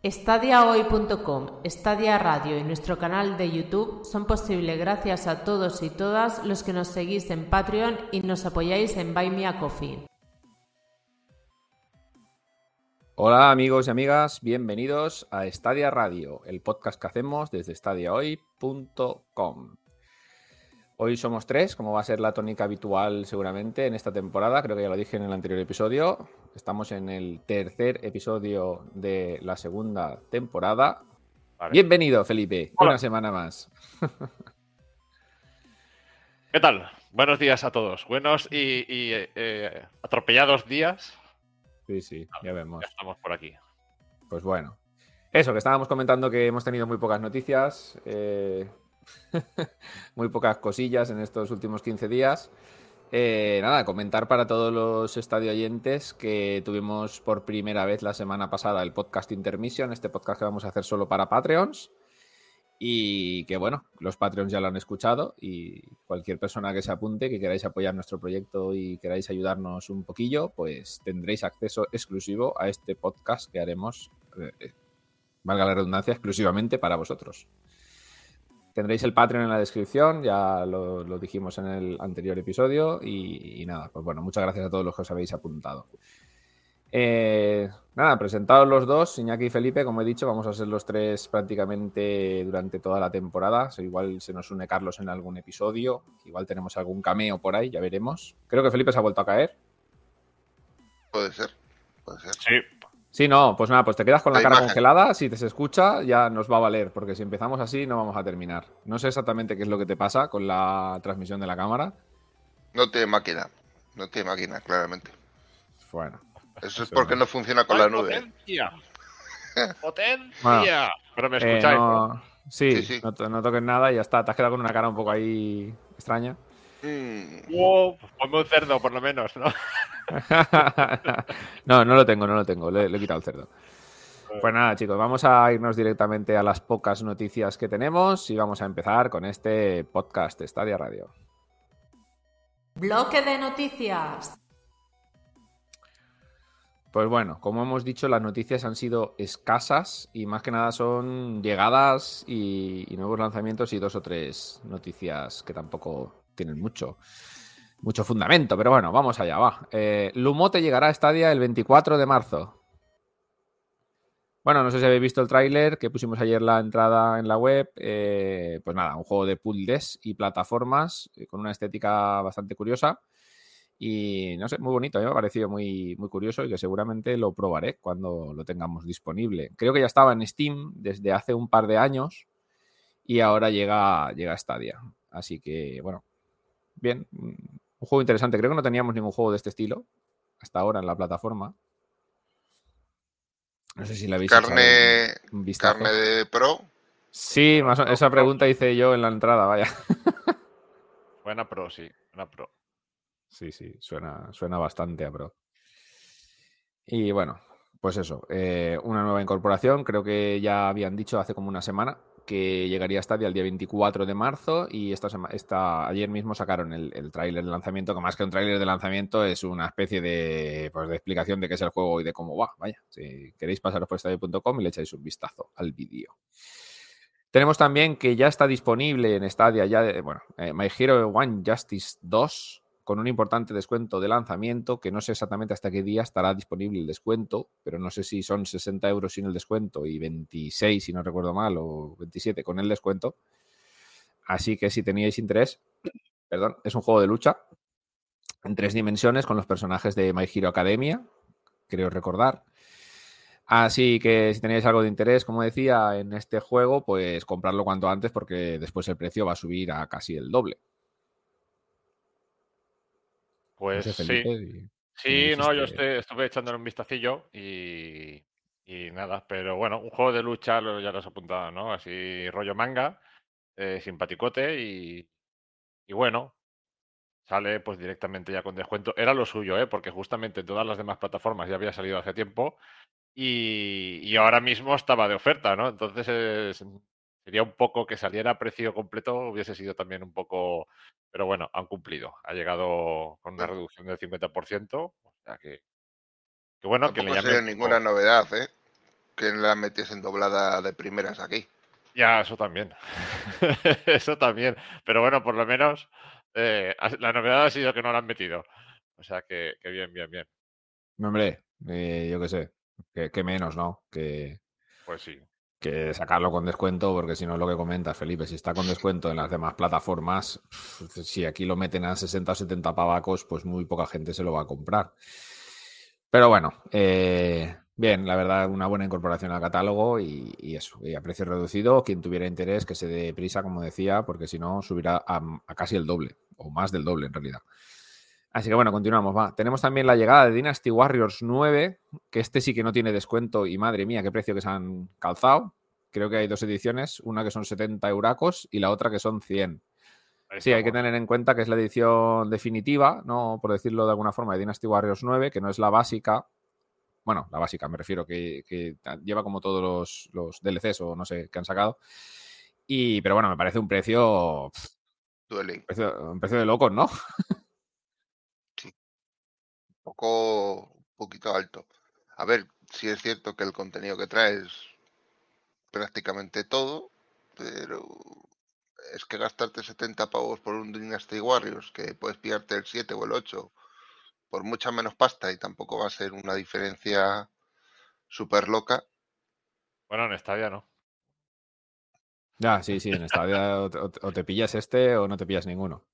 Estadiahoy.com, Stadia Radio y nuestro canal de YouTube son posibles gracias a todos y todas los que nos seguís en Patreon y nos apoyáis en Buy Me a Coffee. Hola amigos y amigas, bienvenidos a Stadia Radio, el podcast que hacemos desde stadiahoy.com. Hoy somos tres, como va a ser la tónica habitual seguramente en esta temporada, creo que ya lo dije en el anterior episodio. Estamos en el tercer episodio de la segunda temporada. Bienvenido, Felipe, una semana más. ¿Qué tal? Buenos días a todos. Buenos y, eh, atropellados días. Sí, sí, ya vemos. Ya estamos por aquí. Pues bueno. Eso, que estábamos comentando que hemos tenido muy pocas noticias. Eh, muy pocas cosillas en estos últimos 15 días. Eh, nada, comentar para todos los estadio oyentes que tuvimos por primera vez la semana pasada el podcast Intermission, este podcast que vamos a hacer solo para Patreons. Y que bueno, los Patreons ya lo han escuchado y cualquier persona que se apunte, que queráis apoyar nuestro proyecto y queráis ayudarnos un poquillo, pues tendréis acceso exclusivo a este podcast que haremos, eh, eh, valga la redundancia, exclusivamente para vosotros. Tendréis el Patreon en la descripción, ya lo, dijimos en el anterior episodio. Y, nada, pues bueno, muchas gracias a todos los que os habéis apuntado. Eh, nada, presentados los dos, Iñaki y Felipe, como he dicho, vamos a ser los tres prácticamente durante toda la temporada. igual se nos une Carlos en algún episodio, igual tenemos algún cameo por ahí, ya veremos. Creo que Felipe se ha vuelto a caer. Puede ser, puede ser. Sí, Sí, no, pues nada, pues te quedas con la, cara congelada, si te se escucha ya nos va a valer, porque si empezamos así no vamos a terminar. No sé exactamente qué es lo que te pasa con la transmisión de la cámara. No tiene máquina, no tiene máquina, claramente. Bueno. Eso es porque no funciona con la nube. Potencia. Potencia. Pero me escucháis. Eh, no... Sí, sí, No, no, toques nada y ya está. Te has quedado con una cara un poco ahí extraña. Mm. Wow, ponme un cerdo por lo menos, ¿no? no, no lo tengo, no lo tengo. Le, he quitado el cerdo. Pues nada, chicos, vamos a irnos directamente a las pocas noticias que tenemos y vamos a empezar con este podcast Estadia Radio. Bloque de noticias. Pues bueno, como hemos dicho, las noticias han sido escasas y más que nada son llegadas y nuevos lanzamientos y dos o tres noticias que tampoco tienen mucho mucho fundamento, pero bueno, vamos allá, va. Eh, Lumote llegará a Stadia el 24 de marzo. Bueno, no sé si habéis visto el tráiler que pusimos ayer la entrada en la web. Eh, pues nada, un juego de puzzles y plataformas eh, con una estética bastante curiosa. Y no sé, muy bonito, me ha parecido muy, muy curioso y que seguramente lo probaré cuando lo tengamos disponible. Creo que ya estaba en Steam desde hace un par de años y ahora llega, llega a Stadia. Así que, bueno, bien, un juego interesante. Creo que no teníamos ningún juego de este estilo hasta ahora en la plataforma. No sé si la habéis carne, ¿Carne de pro? Sí, más esa pregunta hice yo en la entrada, vaya. Buena pro, sí, buena pro. Sí, sí, suena, suena bastante a pro. Y bueno, pues eso, eh, una nueva incorporación, creo que ya habían dicho hace como una semana que llegaría a Stadia el día 24 de marzo y esta, ayer mismo sacaron el, tráiler de lanzamiento, que más que un tráiler de lanzamiento es una especie de, pues, de explicación de qué es el juego y de cómo va. Vaya, si queréis pasaros por stadia.com y le echáis un vistazo al vídeo. Tenemos también que ya está disponible en Stadia, ya, bueno, eh, My Hero One Justice 2 con un importante descuento de lanzamiento, que no sé exactamente hasta qué día estará disponible el descuento, pero no sé si son 60 euros sin el descuento y 26, si no recuerdo mal, o 27 con el descuento. Así que si teníais interés, perdón, es un juego de lucha en tres dimensiones con los personajes de My Hero Academia, creo recordar. Así que si tenéis algo de interés, como decía, en este juego, pues comprarlo cuanto antes porque después el precio va a subir a casi el doble. Pues sí. Sí, no, yo estuve echándole un vistacillo y, y nada, pero bueno, un juego de lucha ya lo has apuntado, ¿no? Así rollo manga, eh, simpaticote y, y bueno, sale pues directamente ya con descuento. Era lo suyo, ¿eh? Porque justamente todas las demás plataformas ya había salido hace tiempo y, y ahora mismo estaba de oferta, ¿no? Entonces sería un poco que saliera a precio completo, hubiese sido también un poco pero bueno, han cumplido. Ha llegado con una reducción del 50%. O sea que. Que bueno, que le llamen. ninguna novedad, ¿eh? que la metiesen doblada de primeras aquí. Ya, eso también. eso también. Pero bueno, por lo menos eh, la novedad ha sido que no la han metido. O sea que, bien, bien, bien. Hombre, eh, yo qué sé, que, menos, ¿no? Que, pues sí. Que sacarlo con descuento, porque si no es lo que comentas, Felipe, si está con descuento en las demás plataformas, si aquí lo meten a 60 o 70 pavacos, pues muy poca gente se lo va a comprar. Pero bueno, eh, bien, la verdad, una buena incorporación al catálogo y, eso, y a precio reducido. Quien tuviera interés, que se dé prisa, como decía, porque si no, subirá a, casi el doble, o más del doble en realidad. Así que bueno, continuamos. Va. Tenemos también la llegada de Dynasty Warriors 9, que este sí que no tiene descuento y madre mía, qué precio que se han calzado. Creo que hay dos ediciones, una que son 70 euracos y la otra que son 100. Sí, hay que tener en cuenta que es la edición definitiva, ¿no? Por decirlo de alguna forma, de Dynasty Warriors 9, que no es la básica. Bueno, la básica, me refiero, que, lleva como todos los, los, DLCs o no sé, que han sacado. Y, pero bueno, me parece un precio. Un precio, un precio de locos, ¿no? Un poco. Un poquito alto. A ver, si es cierto que el contenido que trae es prácticamente todo, pero es que gastarte 70 pavos por un Dynasty Warriors, que puedes pillarte el 7 o el 8 por mucha menos pasta y tampoco va a ser una diferencia súper loca. Bueno, en Stadia no. Ya, sí, sí, en Stadia o, te pillas este o no te pillas ninguno.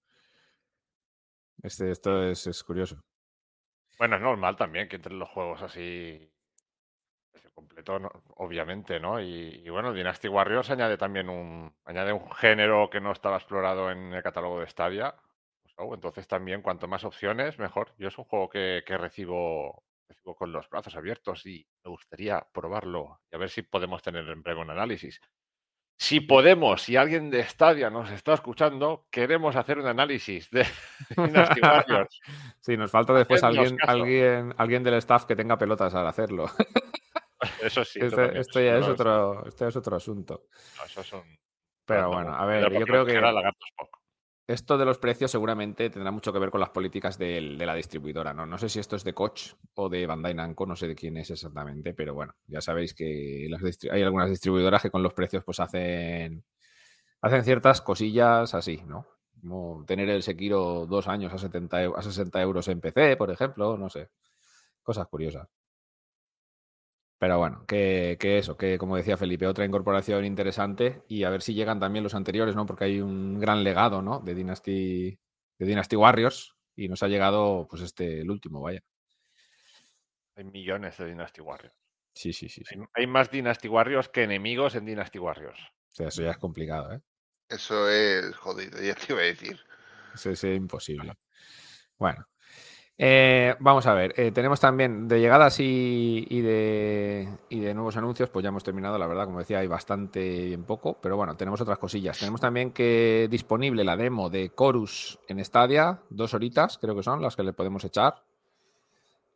Este, esto es, es curioso. Bueno, es normal también que entre los juegos así completo, obviamente, ¿no? Y, bueno, Dynasty Warriors añade también un, añade un género que no estaba explorado en el catálogo de Stadia. Pues, entonces también, cuanto más opciones, mejor. Yo es un juego que, recibo, recibo con los brazos abiertos y me gustaría probarlo y a ver si podemos tener en breve un análisis. Si podemos, si alguien de Stadia nos está escuchando, queremos hacer un análisis de Dynasty Warriors. Sí, nos falta después alguien, alguien, alguien del staff que tenga pelotas al hacerlo. Eso sí. Este, esto, ya es otro, este es otro asunto. Pero bueno, a ver, yo creo que esto de los precios seguramente tendrá mucho que ver con las políticas de, la distribuidora, ¿no? No sé si esto es de Koch o de Bandai Namco, no sé de quién es exactamente, pero bueno, ya sabéis que hay algunas distribuidoras que con los precios pues hacen, hacen ciertas cosillas así, ¿no? Como tener el Sekiro dos años a, 70, a 60 euros en PC, por ejemplo, no sé. Cosas curiosas. Pero bueno, que, eso, que como decía Felipe, otra incorporación interesante y a ver si llegan también los anteriores, ¿no? Porque hay un gran legado, ¿no? De Dynasty, de Dynasty Warriors y nos ha llegado, pues este, el último, vaya. Hay millones de Dynasty Warriors. Sí, sí, sí. Hay, más Dynasty Warriors que enemigos en Dynasty Warriors. O sea, eso ya es complicado, ¿eh? Eso es jodido, ya te iba a decir. Eso es imposible. Bueno, eh, vamos a ver, eh, tenemos también de llegadas y, de, nuevos anuncios, pues ya hemos terminado, la verdad, como decía, hay bastante bien poco, pero bueno, tenemos otras cosillas. Tenemos también que disponible la demo de Chorus en Stadia, dos horitas creo que son las que le podemos echar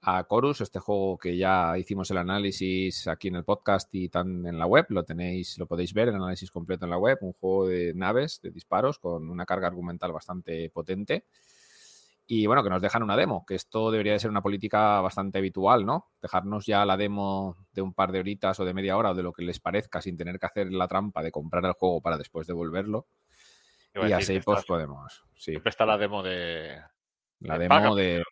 a Chorus, este juego que ya hicimos el análisis aquí en el podcast y tan en la web, lo tenéis, lo podéis ver, el análisis completo en la web, un juego de naves, de disparos, con una carga argumental bastante potente y bueno, que nos dejan una demo, que esto debería de ser una política bastante habitual, ¿no? Dejarnos ya la demo de un par de horitas o de media hora o de lo que les parezca sin tener que hacer la trampa de comprar el juego para después devolverlo. Y así pues podemos. Sí. Siempre está la demo de. La demo de.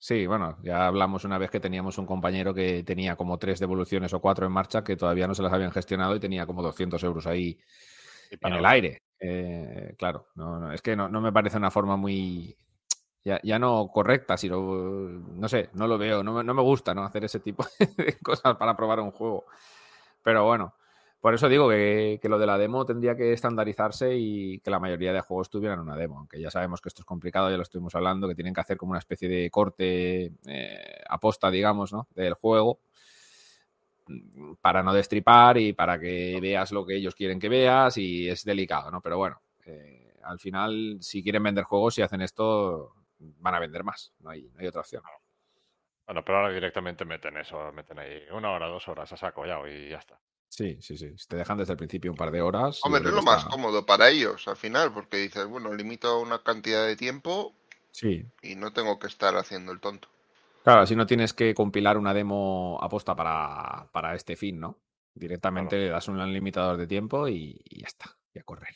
Sí, bueno, ya hablamos una vez que teníamos un compañero que tenía como tres devoluciones o cuatro en marcha que todavía no se las habían gestionado y tenía como 200 euros ahí en el aire. Eh, claro, no, es que no, no, me parece una forma muy, ya, no correcta, sino, no sé, no lo veo, no, me gusta ¿no? hacer ese tipo de cosas para probar un juego. Pero bueno, por eso digo que, lo de la demo tendría que estandarizarse y que la mayoría de juegos tuvieran una demo, aunque ya sabemos que esto es complicado, ya lo estuvimos hablando, que tienen que hacer como una especie de corte eh, aposta, digamos, ¿no? del juego mm, para no destripar y para que veas lo que ellos quieren que veas y es delicado, ¿no? Pero bueno, eh, al final, si quieren vender juegos, si hacen esto, van a vender más. No hay, no hay otra opción. Bueno, pero ahora directamente meten eso, meten ahí una hora, dos horas a saco ya y ya está. Sí, sí, sí. te dejan desde el principio un par de horas. Hombre, es lo más cómodo para ellos al final, porque dices, bueno, limito una cantidad de tiempo sí. y no tengo que estar haciendo el tonto. Claro, así no tienes que compilar una demo aposta para, para este fin, ¿no? Directamente le das un limitador de tiempo y, ya está, y a correr.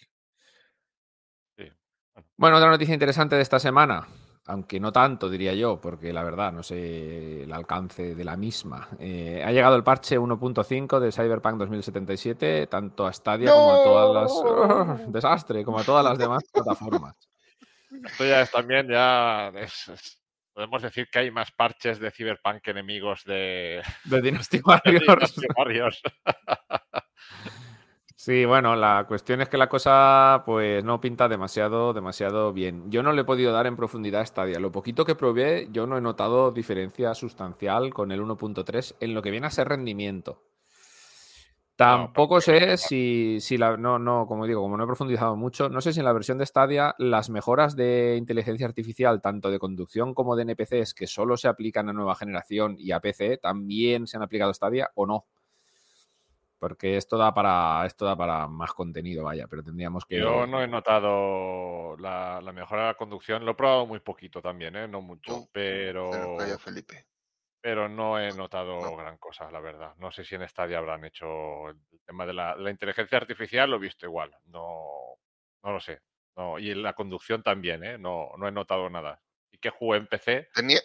Bueno, otra noticia interesante de esta semana, aunque no tanto, diría yo, porque la verdad no sé el alcance de la misma. Eh, ha llegado el parche 1.5 de Cyberpunk 2077, tanto a Stadia como a todas las. desastre, como a todas las demás plataformas. Esto ya es también, ya. podemos decir que hay más parches de Cyberpunk que enemigos de. De Dynasty Warriors. Sí, bueno, la cuestión es que la cosa pues no pinta demasiado, demasiado bien. Yo no le he podido dar en profundidad a Stadia. Lo poquito que probé, yo no he notado diferencia sustancial con el 1.3 en lo que viene a ser rendimiento. Tampoco sé si, si la. No, no, como digo, como no he profundizado mucho, no sé si en la versión de Stadia las mejoras de inteligencia artificial, tanto de conducción como de NPCs, que solo se aplican a nueva generación y a PC, también se han aplicado a Stadia o no. Porque esto da para esto da para más contenido, vaya, pero tendríamos que. Yo no he notado la, mejora de la conducción, lo he probado muy poquito también, ¿eh? no mucho, pero. Felipe. Pero no he notado gran cosa, la verdad. No sé si en Stadia habrán hecho el tema de la, inteligencia artificial, lo he visto igual. No, no lo sé. No, y la conducción también, ¿eh? No, no he notado nada. ¿Y qué jugué en PC? Tenía,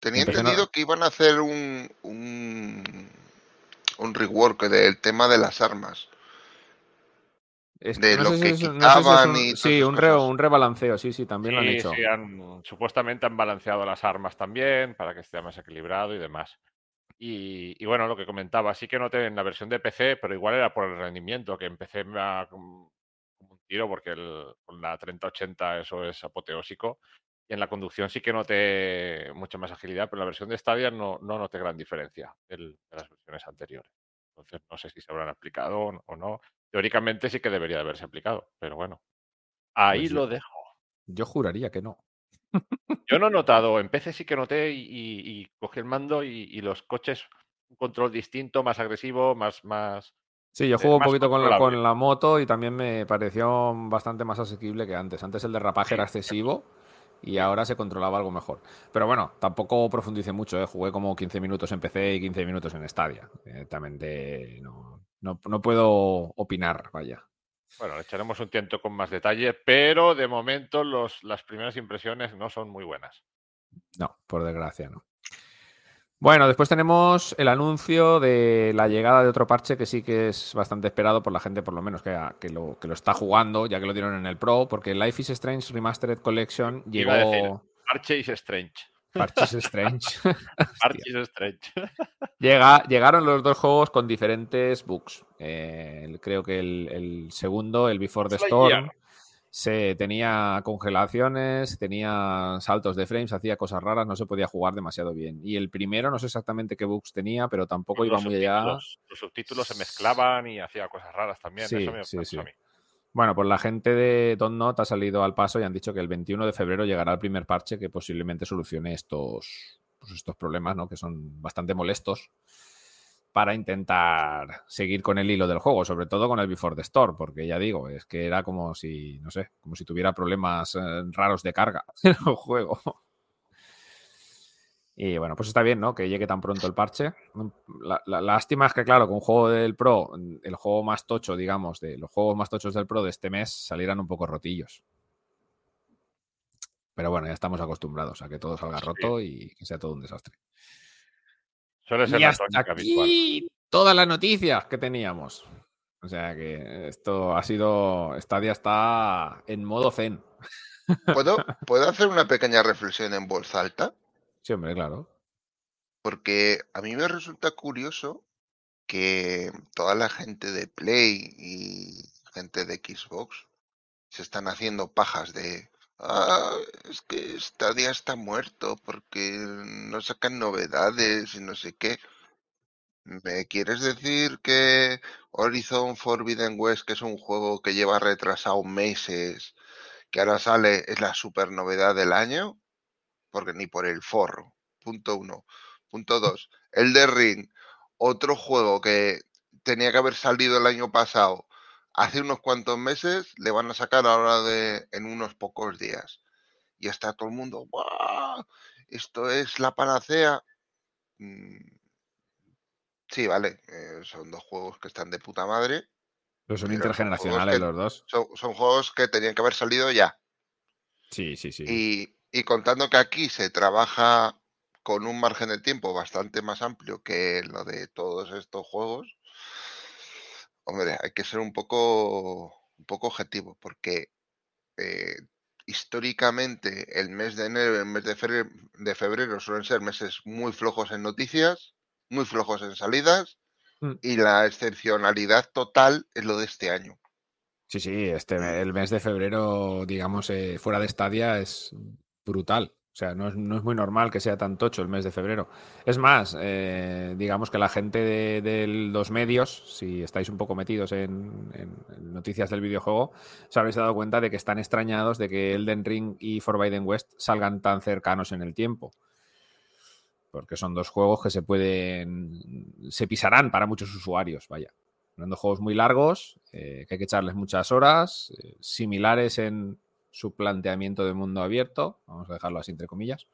tenía entendido que iban a hacer un un rework del tema de las armas. de lo que quitaban y Sí, un, un, rebalanceo, sí, sí, también lo han hecho. Sí, supuestamente han balanceado las armas también para que esté más equilibrado y demás. Y, bueno, lo que comentaba, sí que noté en la versión de PC, pero igual era por el rendimiento, que empecé a, como un tiro, porque con la 3080 eso es apoteósico. Y en la conducción sí que noté mucha más agilidad, pero en la versión de Stadia no, no noté gran diferencia de las versiones anteriores. Entonces no sé si se habrán aplicado o no. Teóricamente sí que debería de haberse aplicado, pero bueno. Ahí pues lo dejo. Yo juraría que no. Yo no he notado, en PC sí que noté y, cogí el mando y, los coches, un control distinto, más agresivo, más... más Sí, yo eh, juego un poquito con la, con la, moto y también me pareció bastante más asequible que antes. Antes el derrapaje era excesivo y ahora se controlaba algo mejor. Pero bueno, tampoco profundice mucho, ¿eh? jugué como 15 minutos en PC y 15 minutos en Stadia. Directamente no, no, puedo opinar, vaya. Bueno, le echaremos un tiento con más detalle, pero de momento los, las primeras impresiones no son muy buenas. No, por desgracia no. Bueno, después tenemos el anuncio de la llegada de otro parche que sí que es bastante esperado por la gente, por lo menos que, que, lo, que lo está jugando, ya que lo dieron en el Pro, porque Life is Strange Remastered Collection llegó. Parche is Strange. Parches Strange. Parches Strange. Llega, llegaron los dos juegos con diferentes bugs. Eh, creo que el, segundo, el Before the Storm, se tenía congelaciones, tenía saltos de frames, hacía cosas raras, no se podía jugar demasiado bien. Y el primero no sé exactamente qué bugs tenía, pero tampoco iba muy allá. Los subtítulos se mezclaban y hacía cosas raras también. Sí, sí, sí. Bueno, pues la gente de Not ha salido al paso y han dicho que el 21 de febrero llegará el primer parche que posiblemente solucione estos, pues estos problemas, ¿no? Que son bastante molestos para intentar seguir con el hilo del juego, sobre todo con el Before the Store, porque ya digo, es que era como si, no sé, como si tuviera problemas eh, raros de carga en el juego. Y bueno, pues está bien, ¿no? Que llegue tan pronto el parche. La, lástima es que, claro, con un juego del Pro, el juego más tocho, digamos, de los juegos más tochos del Pro de este mes salieran un poco rotillos. Pero bueno, ya estamos acostumbrados a que todo salga roto y que sea todo un desastre. Suele ser y hasta aquí todas las noticias que teníamos. O sea que esto ha sido. Stadia está en modo zen. ¿Puedo, ¿Puedo hacer una pequeña reflexión en voz alta? Sí, hombre, claro. Porque a mí me resulta curioso que toda la gente de Play y gente de Xbox se están haciendo pajas de Ah, es que Stadia está muerto porque no sacan novedades y no sé qué. ¿Me quieres decir que Horizon Forbidden West, que es un juego que lleva retrasado meses, que ahora sale, es la super novedad del año? Porque ni por el forro. Punto uno. Punto dos. El de Ring, otro juego que tenía que haber salido el año pasado hace unos cuantos meses, le van a sacar ahora de, en unos pocos días. Y está todo el mundo, ¡Esto es la panacea. Mm, Sí, vale. Eh, son dos juegos que están de puta madre. Pero son intergeneracionales los dos. Son, juegos que tenían que haber salido ya. Sí, sí, sí. Y, y contando que aquí se trabaja con un margen de tiempo bastante más amplio que lo de todos estos juegos, hombre, hay que ser un poco, un poco objetivo, porque eh, históricamente el mes de enero y el mes de febrero, de febrero suelen ser meses muy flojos en noticias, muy flojos en salidas, mm. y la excepcionalidad total es lo de este año. Sí, sí, este, el mes de febrero, digamos, eh, fuera de estadia es brutal. O sea, no es, muy normal que sea tan tocho el mes de febrero. Es más, eh, digamos que la gente de, los medios, si estáis un poco metidos en, noticias del videojuego, os habréis dado cuenta de que están extrañados de que Elden Ring y Forbidden West salgan tan cercanos en el tiempo. Porque son dos juegos que se pueden. se pisarán para muchos usuarios, vaya. Son dos juegos muy largos, eh, que hay que echarles muchas horas, eh, similares en, su planteamiento de mundo abierto, vamos a dejarlo así entre comillas.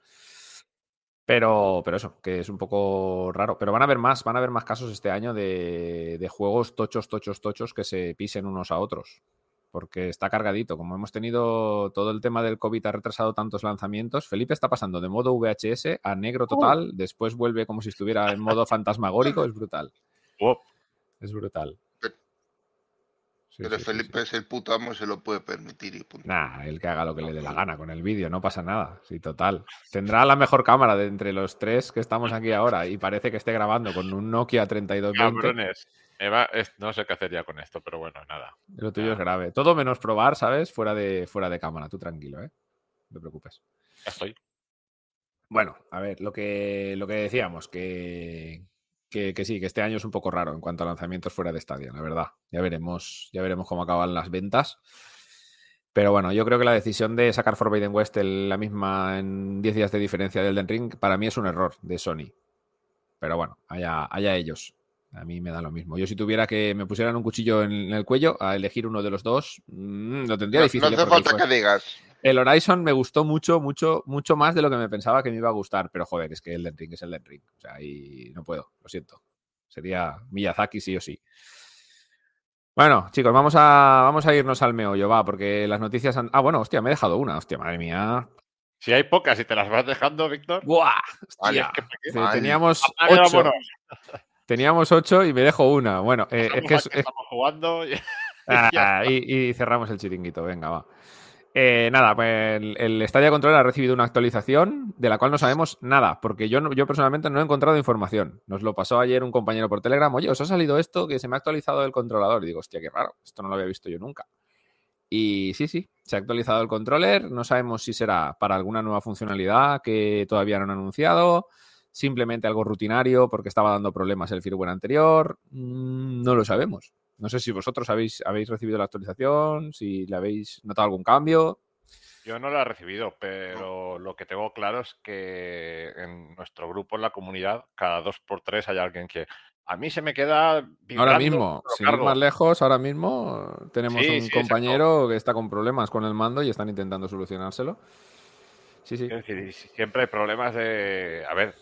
Pero, pero eso, que es un poco raro. Pero van a haber más, van a haber más casos este año de, de juegos tochos, tochos, tochos que se pisen unos a otros. Porque está cargadito. Como hemos tenido todo el tema del COVID, ha retrasado tantos lanzamientos. Felipe está pasando de modo VHS a negro total. Después vuelve como si estuviera en modo fantasmagórico. Es brutal. Es brutal. Pero Felipe es el puto amo y se lo puede permitir. Y Nah, él que haga lo que le dé la gana con el vídeo, no pasa nada. Sí, total. Tendrá la mejor cámara de entre los tres que estamos aquí ahora y parece que esté grabando con un Nokia 3220. Eva, no sé qué hacer ya con esto, pero bueno, nada. Lo tuyo es grave. Todo menos probar, ¿sabes? Fuera de, fuera de cámara. Tú tranquilo, ¿eh? No te preocupes. Ya estoy. Bueno, a ver, lo que, lo que decíamos, que, que, sí, que este año es un poco raro en cuanto a lanzamientos fuera de estadio, la verdad. Ya veremos, ya veremos cómo acaban las ventas. Pero bueno, yo creo que la decisión de sacar Forbidden West la misma en 10 días de diferencia del Den Ring, para mí es un error de Sony. Pero bueno, allá, allá ellos. A mí me da lo mismo. Yo si tuviera que me pusieran un cuchillo en el cuello a elegir uno de los dos, mm, lo tendría difícil. No hace falta que digas. El Horizon me gustó mucho, mucho, mucho más de lo que me pensaba que me iba a gustar. Pero joder, es que el Den Ring es el Den Ring. O sea, ahí no puedo, lo siento. Sería Miyazaki sí o sí. Bueno, chicos, vamos a, vamos a irnos al meollo, va, porque las noticias han... Ah, bueno, hostia, me he dejado una, hostia, madre mía. Si hay pocas y te las vas dejando, Víctor. ¡Buah! Hostia, teníamos ocho. Teníamos ocho y me dejo una. Bueno, eh, es que... estamos jugando ah, y cerramos el chiringuito, venga, va. Eh, nada, pues el, el, Stadia Control ha recibido una actualización de la cual no sabemos nada, porque yo, yo personalmente no he encontrado información. Nos lo pasó ayer un compañero por Telegram, oye, os ha salido esto que se me ha actualizado el controlador. Y digo, hostia, qué raro, esto no lo había visto yo nunca. Y sí, sí, se ha actualizado el controller, no sabemos si será para alguna nueva funcionalidad que todavía no han anunciado, simplemente algo rutinario porque estaba dando problemas el firmware anterior, mm, no lo sabemos. No sé si vosotros habéis, habéis recibido la actualización, si le habéis notado algún cambio. Yo no la he recibido, pero lo que tengo claro es que en nuestro grupo, en la comunidad, cada dos por tres hay alguien que a mí se me queda. Ahora mismo, sin ir más lejos, ahora mismo tenemos un compañero que está con problemas con el mando y están intentando solucionárselo. Sí, sí. Es decir, siempre hay problemas de. A ver,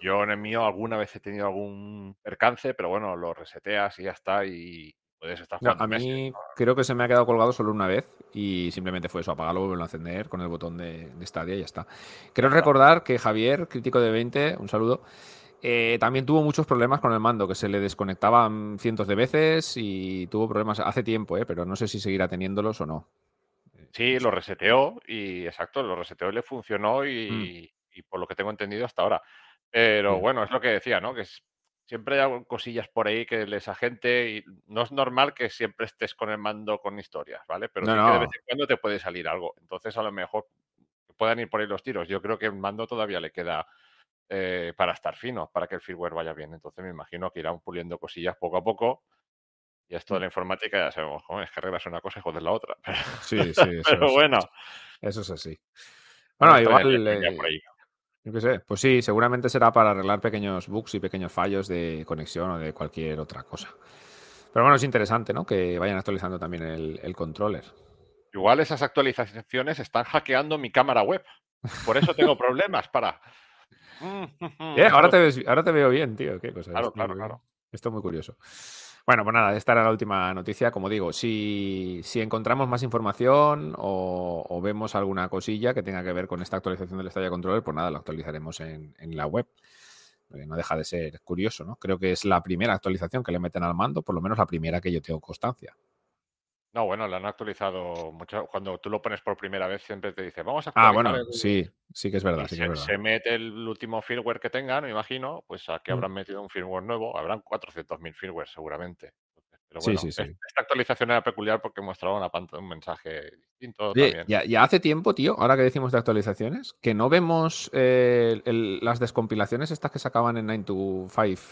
yo en el mío alguna vez he tenido algún percance, pero bueno, lo reseteas y ya está y puedes estar jugando. a mí creo que se me ha quedado colgado solo una vez y simplemente fue eso, apagarlo, volverlo a encender con el botón de, de Stadia y ya está. Quiero recordar que Javier, crítico de 20, un saludo, eh, también tuvo muchos problemas con el mando, que se le desconectaban cientos de veces y tuvo problemas hace tiempo, eh, pero no sé si seguirá teniéndolos o no. Sí, lo reseteó y exacto, lo reseteó y le funcionó y, mm. y por lo que tengo entendido hasta ahora. Pero bueno, es lo que decía, ¿no? Que siempre hay cosillas por ahí que les agente y no es normal que siempre estés con el mando con historias, ¿vale? Pero de vez en cuando te puede salir algo. Entonces, a lo mejor puedan ir por ahí los tiros. Yo creo que el mando todavía le queda eh, para estar fino, para que el firmware vaya bien. Entonces, me imagino que irán puliendo cosillas poco a poco. Y esto de mm. la informática ya sabemos, es que arreglas una cosa y joder la otra. sí, sí, pero bueno. Eso es así. Bueno, igual. Yo qué sé, pues sí, seguramente será para arreglar pequeños bugs y pequeños fallos de conexión o de cualquier otra cosa. Pero bueno, es interesante, ¿no? Que vayan actualizando también el, controller. Igual esas actualizaciones están hackeando mi cámara web. Por eso tengo problemas para, Eh, ahora, te ahora te veo bien, tío. Qué cosa. Claro, claro, claro. Esto es muy curioso. Bueno, pues nada, esta era la última noticia. Como digo, si, encontramos más información o, vemos alguna cosilla que tenga que ver con esta actualización del Stadia Controller, pues nada, lo actualizaremos en, en la web. no deja de ser curioso, ¿no? Creo que es la primera actualización que le meten al mando, por lo menos la primera que yo tengo constancia. No, bueno, la han actualizado mucho. Cuando tú lo pones por primera vez, siempre te dice, vamos a Ah, bueno, sí, sí que es verdad. se, mete el último firmware que tengan, me imagino, pues aquí mm. habrán metido un firmware nuevo. Habrán 400.000 firmware seguramente. Pero bueno, sí, sí, sí. esta actualización era peculiar porque mostraba una pantalla, un mensaje distinto. también. Ya, hace tiempo, tío, ahora que decimos de actualizaciones, que no vemos eh, las descompilaciones estas que sacaban en 9 to 5,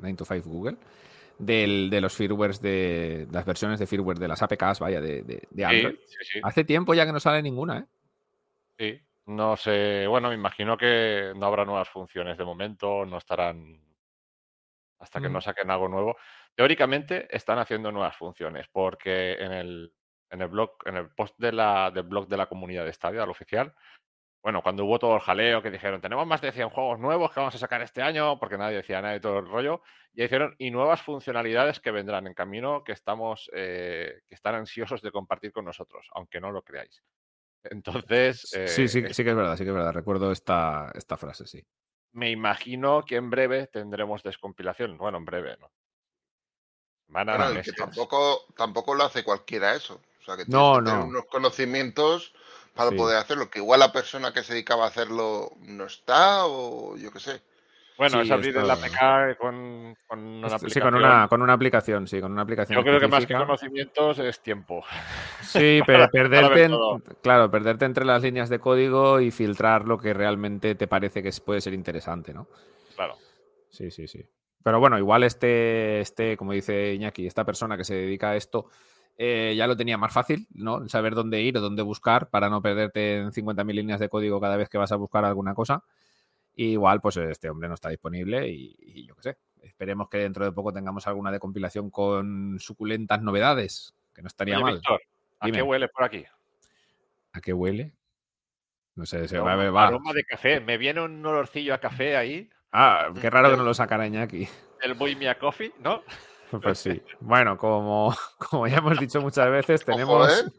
9 to 5 Google de los firmwares de las versiones de firmware de las APKs, vaya, de, de, Android. Hace tiempo ya que no sale ninguna, ¿eh? Sí, no sé. Bueno, me imagino que no habrá nuevas funciones de momento, no estarán hasta que no mm. saquen algo nuevo. Teóricamente están haciendo nuevas funciones, porque en el, en el blog, en el post de la, del blog de la comunidad de Stadia, al oficial, bueno, cuando hubo todo el jaleo que dijeron, tenemos más de 100 juegos nuevos que vamos a sacar este año, porque nadie decía nada de todo el rollo, y hicieron, y nuevas funcionalidades que vendrán en camino que estamos, eh, que están ansiosos de compartir con nosotros, aunque no lo creáis. Entonces... sí, sí, sí que es verdad, sí que es verdad, recuerdo esta, esta frase, sí. Me imagino que en breve tendremos descompilación, bueno, en breve, ¿no? Van a que tampoco, tampoco lo hace cualquiera eso. O sea, que no, no. unos conocimientos para poder hacerlo, que igual la persona que se dedicaba a hacerlo no está o yo qué sé. Bueno, es abrir el APK con, con una aplicación. Sí, con una, con una aplicación, sí, con una aplicación. Yo creo que más que conocimientos es tiempo. Sí, pero perderte, claro, perderte entre las líneas de código y filtrar lo que realmente te parece que puede ser interesante, ¿no? Claro. Sí, sí, sí. Pero bueno, igual este, este, como dice Iñaki, esta persona que se dedica a esto, eh, ya lo tenía más fácil, ¿no? Saber dónde ir o dónde buscar para no perderte en 50.000 líneas de código cada vez que vas a buscar alguna cosa. igual, pues este hombre no está disponible y, yo qué sé. Esperemos que dentro de poco tengamos alguna de compilación con suculentas novedades, que no estaría mal. ¿a qué huele por aquí? ¿A qué huele? No sé, se va a ver. Aroma de café. Me viene un olorcillo a café ahí. Ah, qué raro que no lo sacara aquí. El Boy Mia Coffee, ¿no? Pues sí. Bueno, como, como ya hemos dicho muchas veces, tenemos, ¿eh?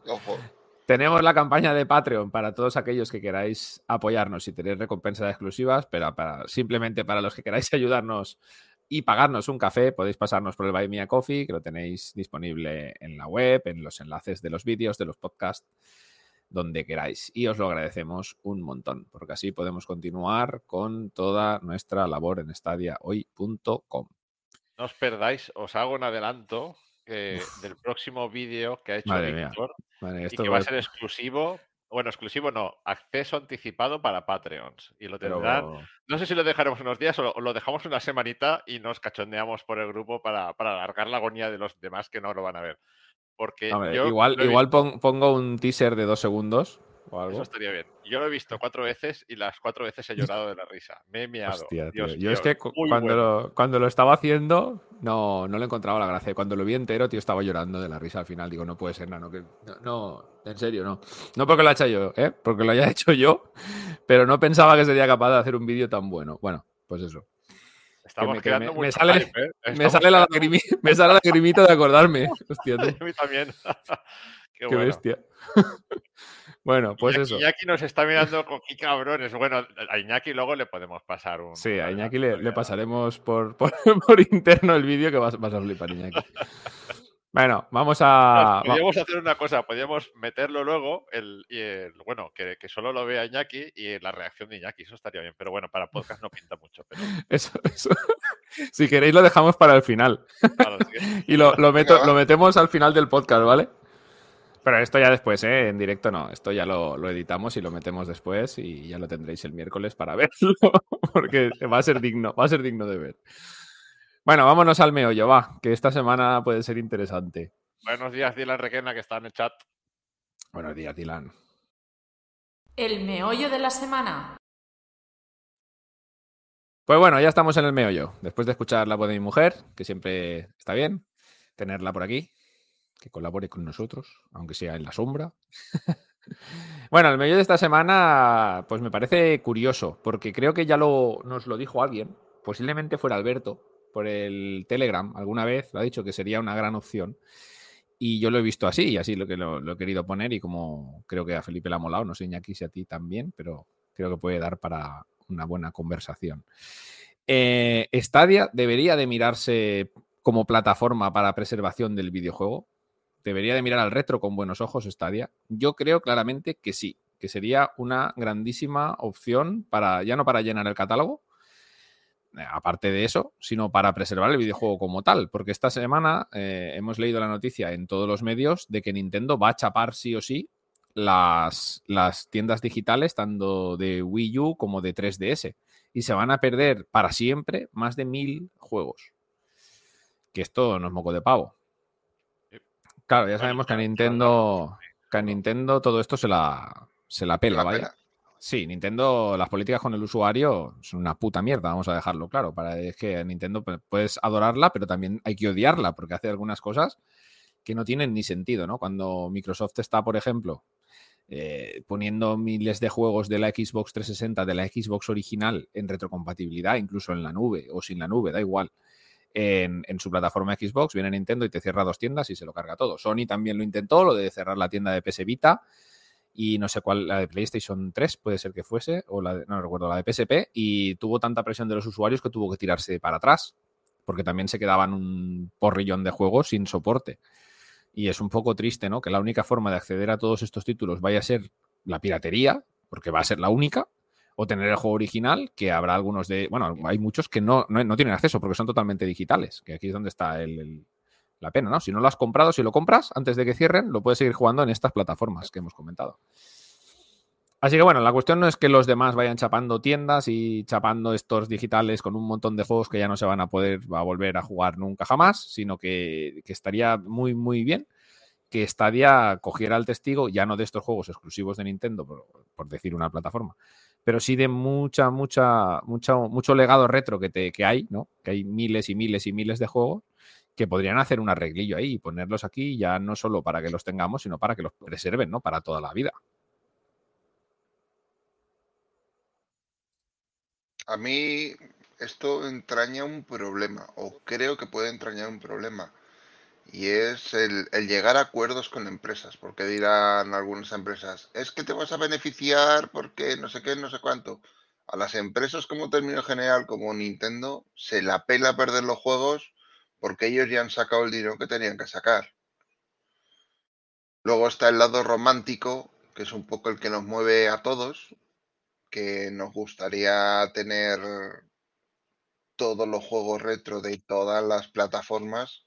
tenemos la campaña de Patreon para todos aquellos que queráis apoyarnos y tener recompensas exclusivas, pero para, simplemente para los que queráis ayudarnos y pagarnos un café, podéis pasarnos por el Buy Me Coffee, que lo tenéis disponible en la web, en los enlaces de los vídeos, de los podcasts, donde queráis. Y os lo agradecemos un montón, porque así podemos continuar con toda nuestra labor en stadiahoy.com. No os perdáis, os hago un adelanto del próximo vídeo que ha hecho Víctor y que va a ser exclusivo. Bueno, exclusivo no, acceso anticipado para Patreons. Y lo tendrán. No sé si lo dejaremos unos días o lo dejamos una semanita y nos cachondeamos por el grupo para, para alargar la agonía de los demás que no lo van a ver. Porque igual, igual pongo un teaser de dos segundos eso estaría bien. Yo lo he visto cuatro veces y las cuatro veces he llorado de la risa. Me he miado. yo es que cuando lo, cuando lo, estaba haciendo no, no le encontraba la gracia. Cuando lo vi entero, tío, estaba llorando de la risa al final. Digo, no puede ser, no, que, no, en serio, no. No porque lo haya hecho yo, ¿eh? porque lo haya hecho yo, pero no pensaba que sería capaz de hacer un vídeo tan bueno. Bueno, pues eso. Estamos me, me, me, sale, me, sale la me sale la lagrimita de acordarme. Hostia, A mí también. Qué, Qué bestia. Bueno, pues eso. Iñaki nos está mirando con qué cabrones. Bueno, a Iñaki luego le podemos pasar un. Sí, a Iñaki le, pasaremos por, por, interno el vídeo que vas, a flipar, Iñaki. Bueno, vamos a. podríamos hacer una cosa, podríamos meterlo luego, el, y el, bueno, que, solo lo vea Iñaki y la reacción de Iñaki, eso estaría bien. Pero bueno, para podcast no pinta mucho. Eso, eso. Si queréis, lo dejamos para el final. y lo, lo, meto, lo metemos al final del podcast, ¿vale? Pero esto ya después, ¿eh? En directo no. Esto ya lo, editamos y lo metemos después y ya lo tendréis el miércoles para verlo, porque va a ser digno, va a ser digno de ver. Bueno, vámonos al meollo, va, que esta semana puede ser interesante. Buenos días, Dylan Requena, que está en el chat. Buenos días, Dylan. El meollo de la semana. Pues bueno, ya estamos en el meollo. Después de escuchar la voz de mi mujer, que siempre está bien tenerla por aquí que colabore con nosotros, aunque sea en la sombra. Bueno, el medio de esta semana, pues me parece curioso, porque creo que ya lo, nos lo dijo alguien, posiblemente fuera Alberto, por el Telegram, alguna vez lo ha dicho que sería una gran opción. Y yo lo he visto así, y así lo que lo, he querido poner, y como creo que a Felipe le ha molado, no sé aquí si a ti también, pero creo que puede dar para una buena conversación. Eh, Stadia debería de mirarse como plataforma para preservación del videojuego. Debería de mirar al retro con buenos ojos Stadia. Yo creo claramente que sí, que sería una grandísima opción para, ya no para llenar el catálogo, eh, aparte de eso, sino para preservar el videojuego como tal. Porque esta semana eh, hemos leído la noticia en todos los medios de que Nintendo va a chapar sí o sí las, las tiendas digitales, tanto de Wii U como de 3DS. Y se van a perder para siempre más de mil juegos. Que esto no es moco de pavo. Claro, ya sabemos que a Nintendo, que a Nintendo todo esto se la, se la pela, ¿vale? Sí, Nintendo, las políticas con el usuario son una puta mierda, vamos a dejarlo claro. Para, es que Nintendo pues, puedes adorarla, pero también hay que odiarla porque hace algunas cosas que no tienen ni sentido, ¿no? Cuando Microsoft está, por ejemplo, eh, poniendo miles de juegos de la Xbox 360, de la Xbox original en retrocompatibilidad, incluso en la nube o sin la nube, da igual. En, su plataforma Xbox viene Nintendo y te cierra dos tiendas y se lo carga todo. Sony también lo intentó, lo de cerrar la tienda de PS Vita y no sé cuál, la de PlayStation 3 puede ser que fuese, o la de, no recuerdo, la de PSP, y tuvo tanta presión de los usuarios que tuvo que tirarse para atrás, porque también se quedaban un porrillón de juegos sin soporte. Y es un poco triste, ¿no? Que la única forma de acceder a todos estos títulos vaya a ser la piratería, porque va a ser la única, o tener el juego original, que habrá algunos de. Bueno, hay muchos que no, no, tienen acceso porque son totalmente digitales, que aquí es donde está el, la pena, ¿no? Si no lo has comprado, si lo compras antes de que cierren, lo puedes seguir jugando en estas plataformas que hemos comentado. Así que bueno, la cuestión no es que los demás vayan chapando tiendas y chapando estos digitales con un montón de juegos que ya no se van a poder a volver a jugar nunca jamás, sino que, estaría muy, muy bien que Stadia cogiera el testigo, ya no de estos juegos exclusivos de Nintendo, por decir una plataforma, pero sí de mucha, mucha, mucha, mucho legado retro que, te, que hay, ¿no? Que hay miles y miles y miles de juegos que podrían hacer un arreglillo ahí y ponerlos aquí ya no solo para que los tengamos, sino para que los preserven, ¿no? Para toda la vida. A mí esto entraña un problema, o creo que puede entrañar un problema, y es el, llegar a acuerdos con empresas, porque dirán algunas empresas, es que te vas a beneficiar porque no sé qué, no sé cuánto. A las empresas como término general, como Nintendo, se la pela perder los juegos porque ellos ya han sacado el dinero que tenían que sacar. Luego está el lado romántico, que es un poco el que nos mueve a todos, que nos gustaría tener todos los juegos retro de todas las plataformas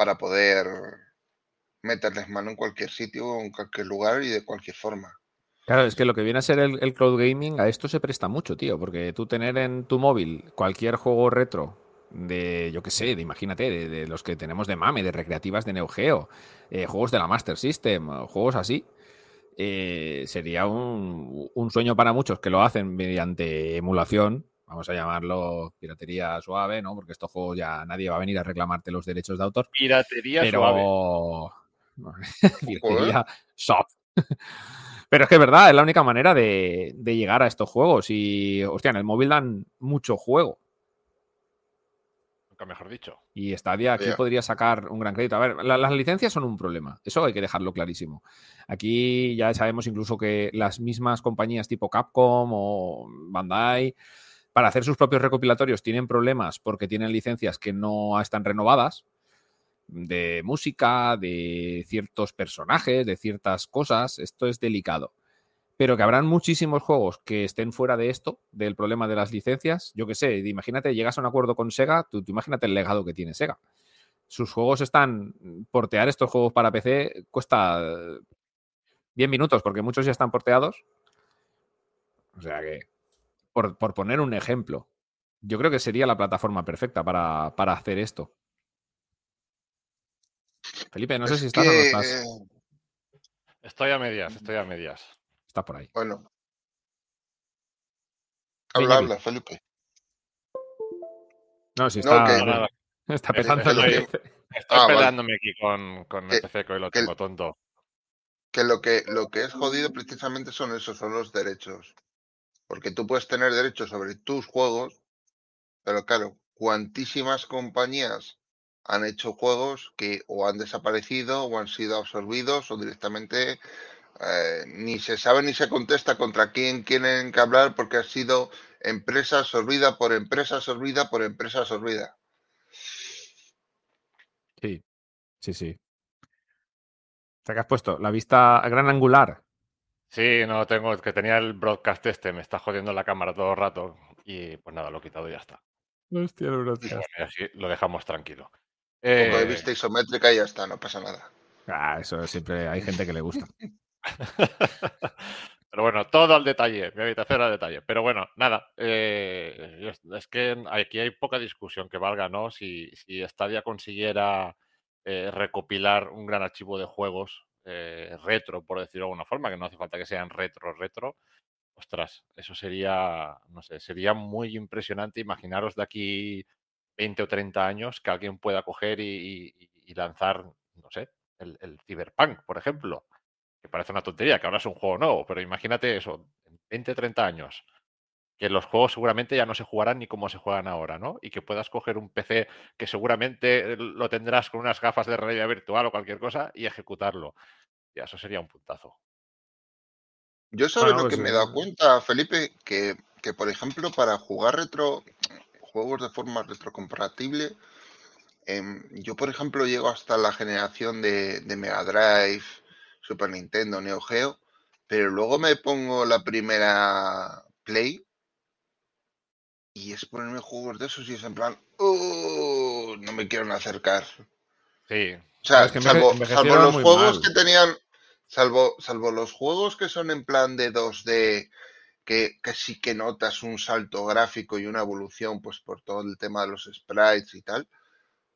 para poder meterles mano en cualquier sitio, en cualquier lugar y de cualquier forma. Claro, es que lo que viene a ser el, cloud gaming, a esto se presta mucho, tío, porque tú tener en tu móvil cualquier juego retro de, yo qué sé, de imagínate, de, los que tenemos de MAME, de recreativas de Neo Geo, eh, juegos de la Master System, juegos así. Eh, sería un, sueño para muchos que lo hacen mediante emulación, vamos a llamarlo piratería suave, ¿no? Porque estos juegos ya nadie va a venir a reclamarte los derechos de autor. Piratería pero... piratería soft. Pero es que es verdad, es la única manera de, de, llegar a estos juegos. Y, hostia, en el móvil dan mucho juego mejor dicho. Y Stadia aquí podría sacar un gran crédito. A ver, las licencias son un problema, eso hay que dejarlo clarísimo. Aquí ya sabemos incluso que las mismas compañías tipo Capcom o Bandai, para hacer sus propios recopilatorios, tienen problemas porque tienen licencias que no están renovadas de música, de ciertos personajes, de ciertas cosas. Esto es delicado pero que habrán muchísimos juegos que estén fuera de esto, del problema de las licencias. Yo qué sé, imagínate, llegas a un acuerdo con Sega, tú, imagínate el legado que tiene Sega. Sus juegos están, portear estos juegos para PC cuesta 10 minutos, porque muchos ya están porteados. O sea que, por, poner un ejemplo, yo creo que sería la plataforma perfecta para, para hacer esto. Felipe, no sé si estás o no estás. Estoy a medias, estoy a medias. Está por ahí. Bueno. Habla, habla, Felipe. No, si está. Está Estoy, estoy ah, peleándome aquí con, con el PC, que hoy lo tengo tonto. que lo que lo que es jodido precisamente son esos, son los derechos. Porque tú puedes tener derechos sobre tus juegos, pero claro, cuantísimas compañías han hecho juegos que o han desaparecido o han sido absorbidos o directamente eh, ni se sabe ni se contesta contra quién quieren que hablar porque ha sido empresa absorbida por empresa absorbida por empresa absorbida. Sí, sí, sí. O sea, has puesto la vista gran angular. Sí, no tengo, que tenía el broadcast este, me está jodiendo la cámara todo el rato y pues nada, lo he quitado y ya está. Hostia, el broadcast. y así lo dejamos tranquilo. Eh... de vista isométrica y ya está, no pasa nada. Ah, eso siempre hay gente que le gusta. Pero bueno, todo al detalle, mi habitación al detalle. Pero bueno, nada, eh, es que aquí hay poca discusión que valga, ¿no? Si, si Stadia consiguiera eh, recopilar un gran archivo de juegos eh, retro, por decirlo de alguna forma, que no hace falta que sean retro, retro, ostras, eso sería, no sé, sería muy impresionante. Imaginaros de aquí 20 o 30 años que alguien pueda coger y, lanzar, no sé, el, el Cyberpunk, por ejemplo que parece una tontería, que ahora es un juego nuevo, pero imagínate eso, en 20, 30 años, que los juegos seguramente ya no se jugarán ni como se juegan ahora, ¿no? Y que puedas coger un PC que seguramente lo tendrás con unas gafas de realidad virtual o cualquier cosa y ejecutarlo. Ya, eso sería un puntazo. Yo sabes lo que me he dado cuenta, Felipe, que, que, por ejemplo para jugar retro, juegos de forma retrocompatible, em, yo por ejemplo llego hasta la generación de, de Mega Drive, Super Nintendo, Neo Geo, pero luego me pongo la primera Play y es ponerme juegos de esos y es en plan, oh, no me quiero acercar. Sí. O sea, salvo, los juegos que tenían, salvo, salvo los juegos que son en plan de 2D, que, que, sí que notas un salto gráfico y una evolución, pues por todo el tema de los sprites y tal.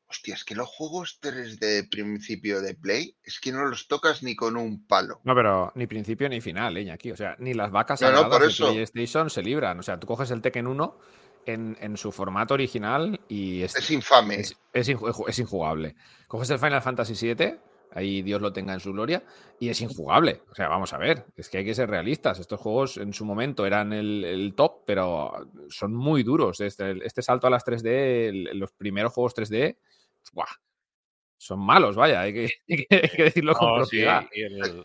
Hostia, es que los juegos 3D de principio de Play es que no los tocas ni con un palo. No, pero ni principio ni final, ¿eh? Aquí. O sea, ni las vacas no, no, por eso. de PlayStation se libran. O sea, tú coges el Tekken 1 en, en su formato original y es, es infame. Es, es, injugable. Coges el Final Fantasy VII, ahí Dios lo tenga en su gloria, y es injugable. O sea, vamos a ver, es que hay que ser realistas. Estos juegos en su momento eran el, el top, pero son muy duros. Este, este salto a las 3D, los primeros juegos 3D son malos, vaya, hay que, decirlo con propiedad.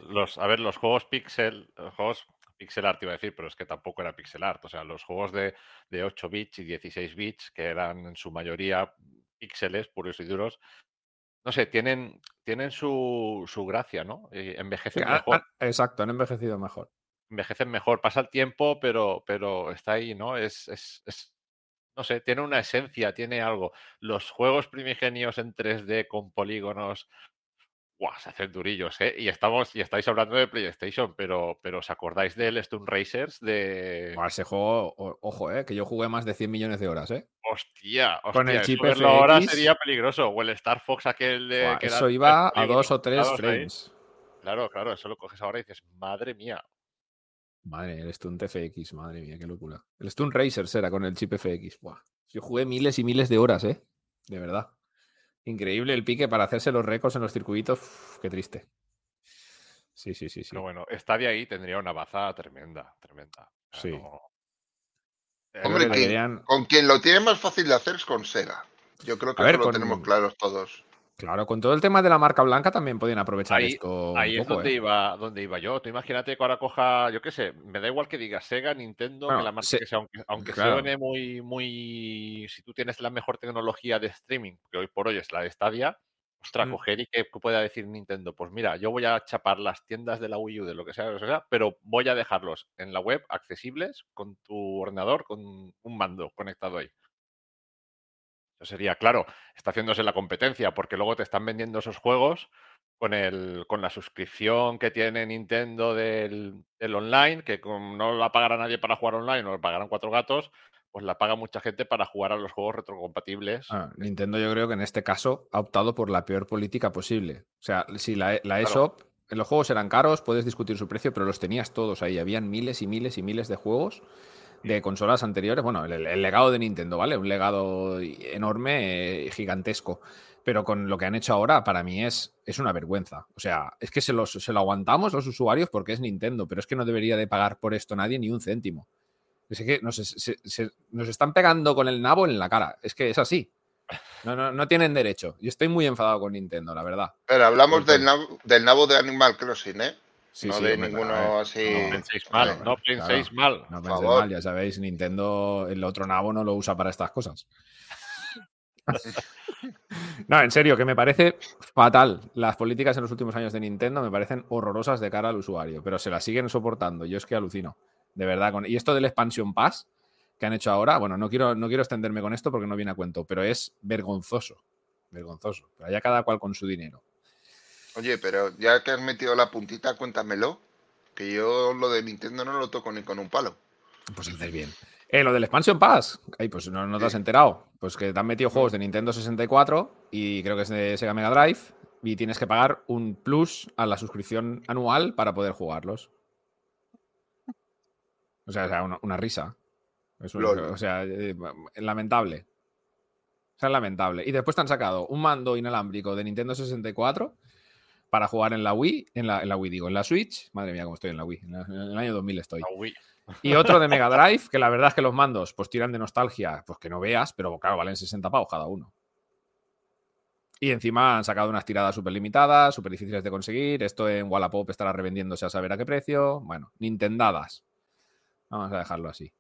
los, a ver, los juegos pixel, los juegos pixel art iba a decir, pero es que tampoco era pixel art. O sea, los juegos de, 8 bits y 16 bits, que eran en su mayoría píxeles puros y duros, no sé, tienen, tienen su, gracia, ¿no? envejecen mejor. exacto, han envejecido mejor. Envejecen mejor. Pasa el tiempo, pero, pero está ahí, ¿no? Es, es, es no sé, tiene una esencia, tiene algo. Los juegos primigenios en 3D con polígonos, ¡guau! Se hacen durillos, ¿eh? Y estamos, y estáis hablando de PlayStation, pero, pero ¿os acordáis del Stone Racers? De. ese juego, ojo, ¿eh? Que yo jugué más de 100 millones de horas, ¿eh? Hostia, hostia. Con el chip FX, ahora sería peligroso. O el Star Fox aquel de. eso iba a dos o tres frames. Claro, claro, eso lo coges ahora y dices, madre mía, Madre, el Stunt FX, madre mía, qué locura. El Stunt Racers era con el chip FX. Buah. Yo jugué miles y miles de horas, ¿eh? De verdad. Increíble el pique para hacerse los récords en los circuitos. qué triste. Sí, sí, sí, sí. Pero bueno, de ahí tendría una baza tremenda, tremenda. sí. Eh, Hombre, con quien lo tiene más fácil de hacer es con Sega. Yo creo que lo tenemos claros todos. Claro, con todo el tema de la marca blanca también pueden aprovechar esto. Ahí es donde, ¿eh? iba, donde iba yo. Tú imagínate que ahora coja, yo qué sé, me da igual que diga Sega, Nintendo, que la marca que sea, aunque, aunque suene muy, muy. Si tú tienes la mejor tecnología de streaming, que hoy por hoy es la de Stadia, ostras, mm. coger y que pueda decir Nintendo, pues mira, yo voy a chapar las tiendas de la Wii U, de lo que sea, lo que sea, pero voy a dejarlos en la web accesibles con tu ordenador, con un mando conectado ahí. Eso sería, claro, está haciéndose la competencia, porque luego te están vendiendo esos juegos con, el, con la suscripción que tiene Nintendo del, online, que no la pagará nadie para jugar online, o la pagarán cuatro gatos, pues la paga mucha gente para jugar a los juegos retrocompatibles. Ah, Nintendo yo creo que en este caso ha optado por la peor política posible. O sea, si la, la eShop, en los juegos eran caros, puedes discutir su precio, pero los tenías todos ahí. Habían miles y miles y miles de juegos de consolas anteriores. Bueno, el, legado de Nintendo, ¿vale? Un legado enorme, eh, gigantesco. pero con lo que han hecho ahora, para mí es, es una vergüenza. O sea, es que se, los, se lo aguantamos los usuarios porque es Nintendo, pero es que no debería de pagar por esto nadie ni un céntimo. Es que nos, nos están pegando con el nabo en la cara. Es que es así. No, no, no tienen derecho. Yo estoy muy enfadado con Nintendo, la verdad. Pero hablamos del nabo, del nabo de Animal Crossing, ¿eh? No de ninguno así. No penséis mal, no penséis mal. No penséis mal, ya sabéis, Nintendo, el otro nabo no lo usa para estas cosas. no, en serio, que me parece fatal. Las políticas en los últimos años de Nintendo me parecen horrorosas de cara al usuario, pero se las siguen soportando. Yo es que alucino, de verdad. Y esto del Expansion Pass que han hecho ahora, bueno, no quiero, no quiero extenderme con esto porque no viene a cuento, pero es vergonzoso. Vergonzoso. Pero allá cada cual con su dinero. Oye, pero ya que has metido la puntita, cuéntamelo. Que yo lo de Nintendo no lo toco ni con un palo. Pues haces bien. Eh, lo del Expansion Pass. Ay, pues no, no te has enterado. Pues que te han metido juegos de Nintendo 64 y creo que es de Sega Mega Drive. Y tienes que pagar un plus a la suscripción anual para poder jugarlos. O sea, una, risa. o sea, eh, lamentable. O sea, lamentable. Y después te han sacado un mando inalámbrico de Nintendo 64 para jugar en la Wii, en la, en la Wii digo, en la Switch. Madre mía, cómo estoy en la Wii. En, el año 2000 estoy. Y otro de Mega Drive, que la verdad es que los mandos pues tiran de nostalgia, pues que no veas, pero claro, valen 60 pavos cada uno. Y encima han sacado unas tiradas súper limitadas, súper difíciles de conseguir. Esto en Wallapop estará revendiéndose a saber a qué precio. Bueno, Nintendadas. Vamos a dejarlo así.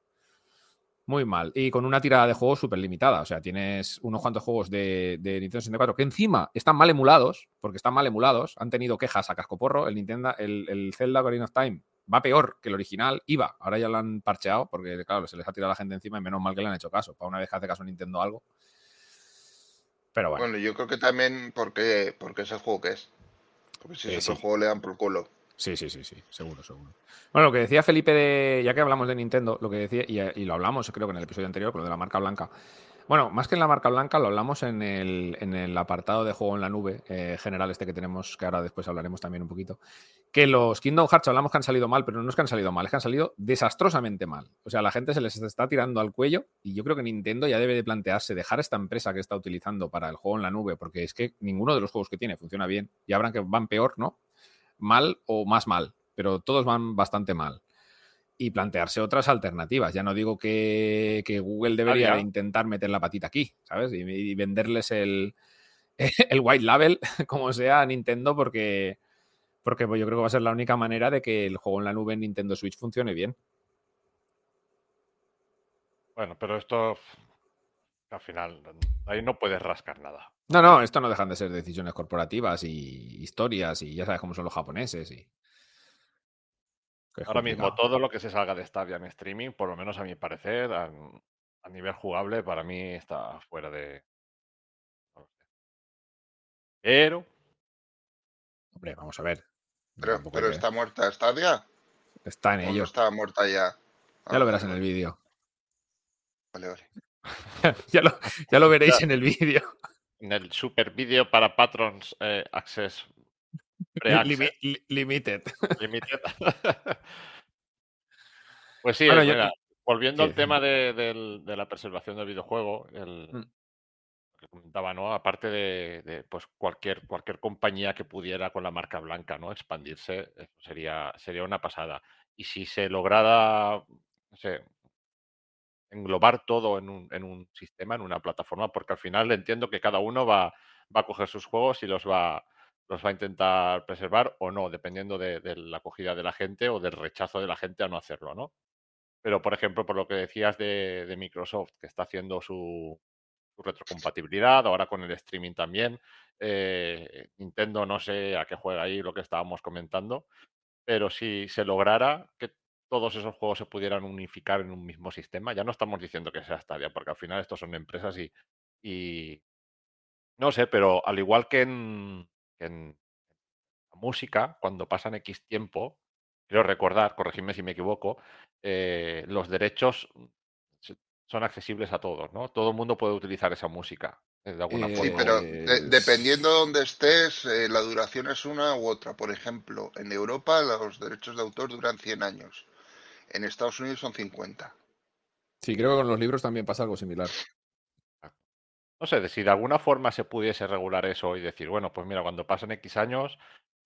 Muy mal. Y con una tirada de juegos súper limitada. O sea, tienes unos cuantos juegos de, Nintendo 64 que encima están mal emulados, porque están mal emulados. Han tenido quejas a cascoporro. El Nintendo, el, el Zelda Ocarina of Time va peor que el original, iba, ahora ya lo han parcheado porque, claro, se les ha tirado la gente encima y menos mal que le han hecho caso, para una vez que hace caso Nintendo algo. Pero bueno. Bueno, yo creo que también porque, porque es el juego que es. Porque si es el juego le dan por culo. Sí, sí, sí, sí, seguro, seguro. Bueno, lo que decía Felipe de, ya que hablamos de Nintendo, lo que decía, y, lo hablamos creo que en el episodio anterior, con lo de la marca blanca, bueno, más que en la marca blanca, lo hablamos en el, en el apartado de juego en la nube eh, general este que tenemos, que ahora después hablaremos también un poquito, que los Kingdom Hearts hablamos que han salido mal, pero no es que han salido mal, es que han salido desastrosamente mal. O sea, la gente se les está tirando al cuello y yo creo que Nintendo ya debe de plantearse dejar esta empresa que está utilizando para el juego en la nube, porque es que ninguno de los juegos que tiene funciona bien y habrán que van peor, ¿no? Mal o más mal, pero todos van bastante mal y plantearse otras alternativas. Ya no digo que, Google debería intentar meter la patita aquí, ¿sabes? Y, venderles el, el, white label, como sea, a Nintendo, porque, porque pues, yo creo que va a ser la única manera de que el juego en la nube en Nintendo Switch funcione bien. Bueno, pero esto al final ahí no puedes rascar nada. No, no, esto no dejan de ser decisiones corporativas y historias y ya sabes cómo son los japoneses y Ahora mismo todo lo que se salga de Stadia en streaming, por lo menos a mi parecer, a, nivel jugable, para mí está fuera de... Pero... Hombre, vamos a ver. Pero, está muerta Stadia. Está en ello. está muerta ya. ya lo ah, verás en el vídeo. Vale, vale. ya, lo, ya, lo, veréis en el vídeo. En el super vídeo para Patrons eh, Access limited. Limited. pues sí, volviendo al tema de, la preservación del videojuego, el, mm. que comentaba, ¿no? Aparte de, pues cualquier, cualquier compañía que pudiera con la marca blanca, ¿no? Expandirse, sería, sería una pasada. Y si se lograra, no sé, englobar todo en un, en un sistema, en una plataforma, porque al final entiendo que cada uno va, va a coger sus juegos y los va, los va a intentar preservar o no, dependiendo de, la acogida de la gente o del rechazo de la gente a no hacerlo, ¿no? Pero, por ejemplo, por lo que decías de, Microsoft, que está haciendo su, retrocompatibilidad, ahora con el streaming también, eh, Nintendo no sé a qué juega ahí lo que estábamos comentando, pero si se lograra que todos esos juegos se pudieran unificar en un mismo sistema, ya no estamos diciendo que sea Stadia, porque al final estos son empresas y, y no sé, pero al igual que en, en la música, cuando pasan X tiempo, quiero recordar, corregidme si me equivoco, eh, los derechos son accesibles a todos, ¿no? Todo el mundo puede utilizar esa música. Eh, de alguna forma. Sí, pero dependiendo de dónde estés, eh, la duración es una u otra. Por ejemplo, en Europa los derechos de autor duran 100 años. En Estados Unidos son 50. Sí, creo que con los libros también pasa algo similar. no sé, si de alguna forma se pudiese regular eso y decir, bueno, pues mira, cuando pasen X años,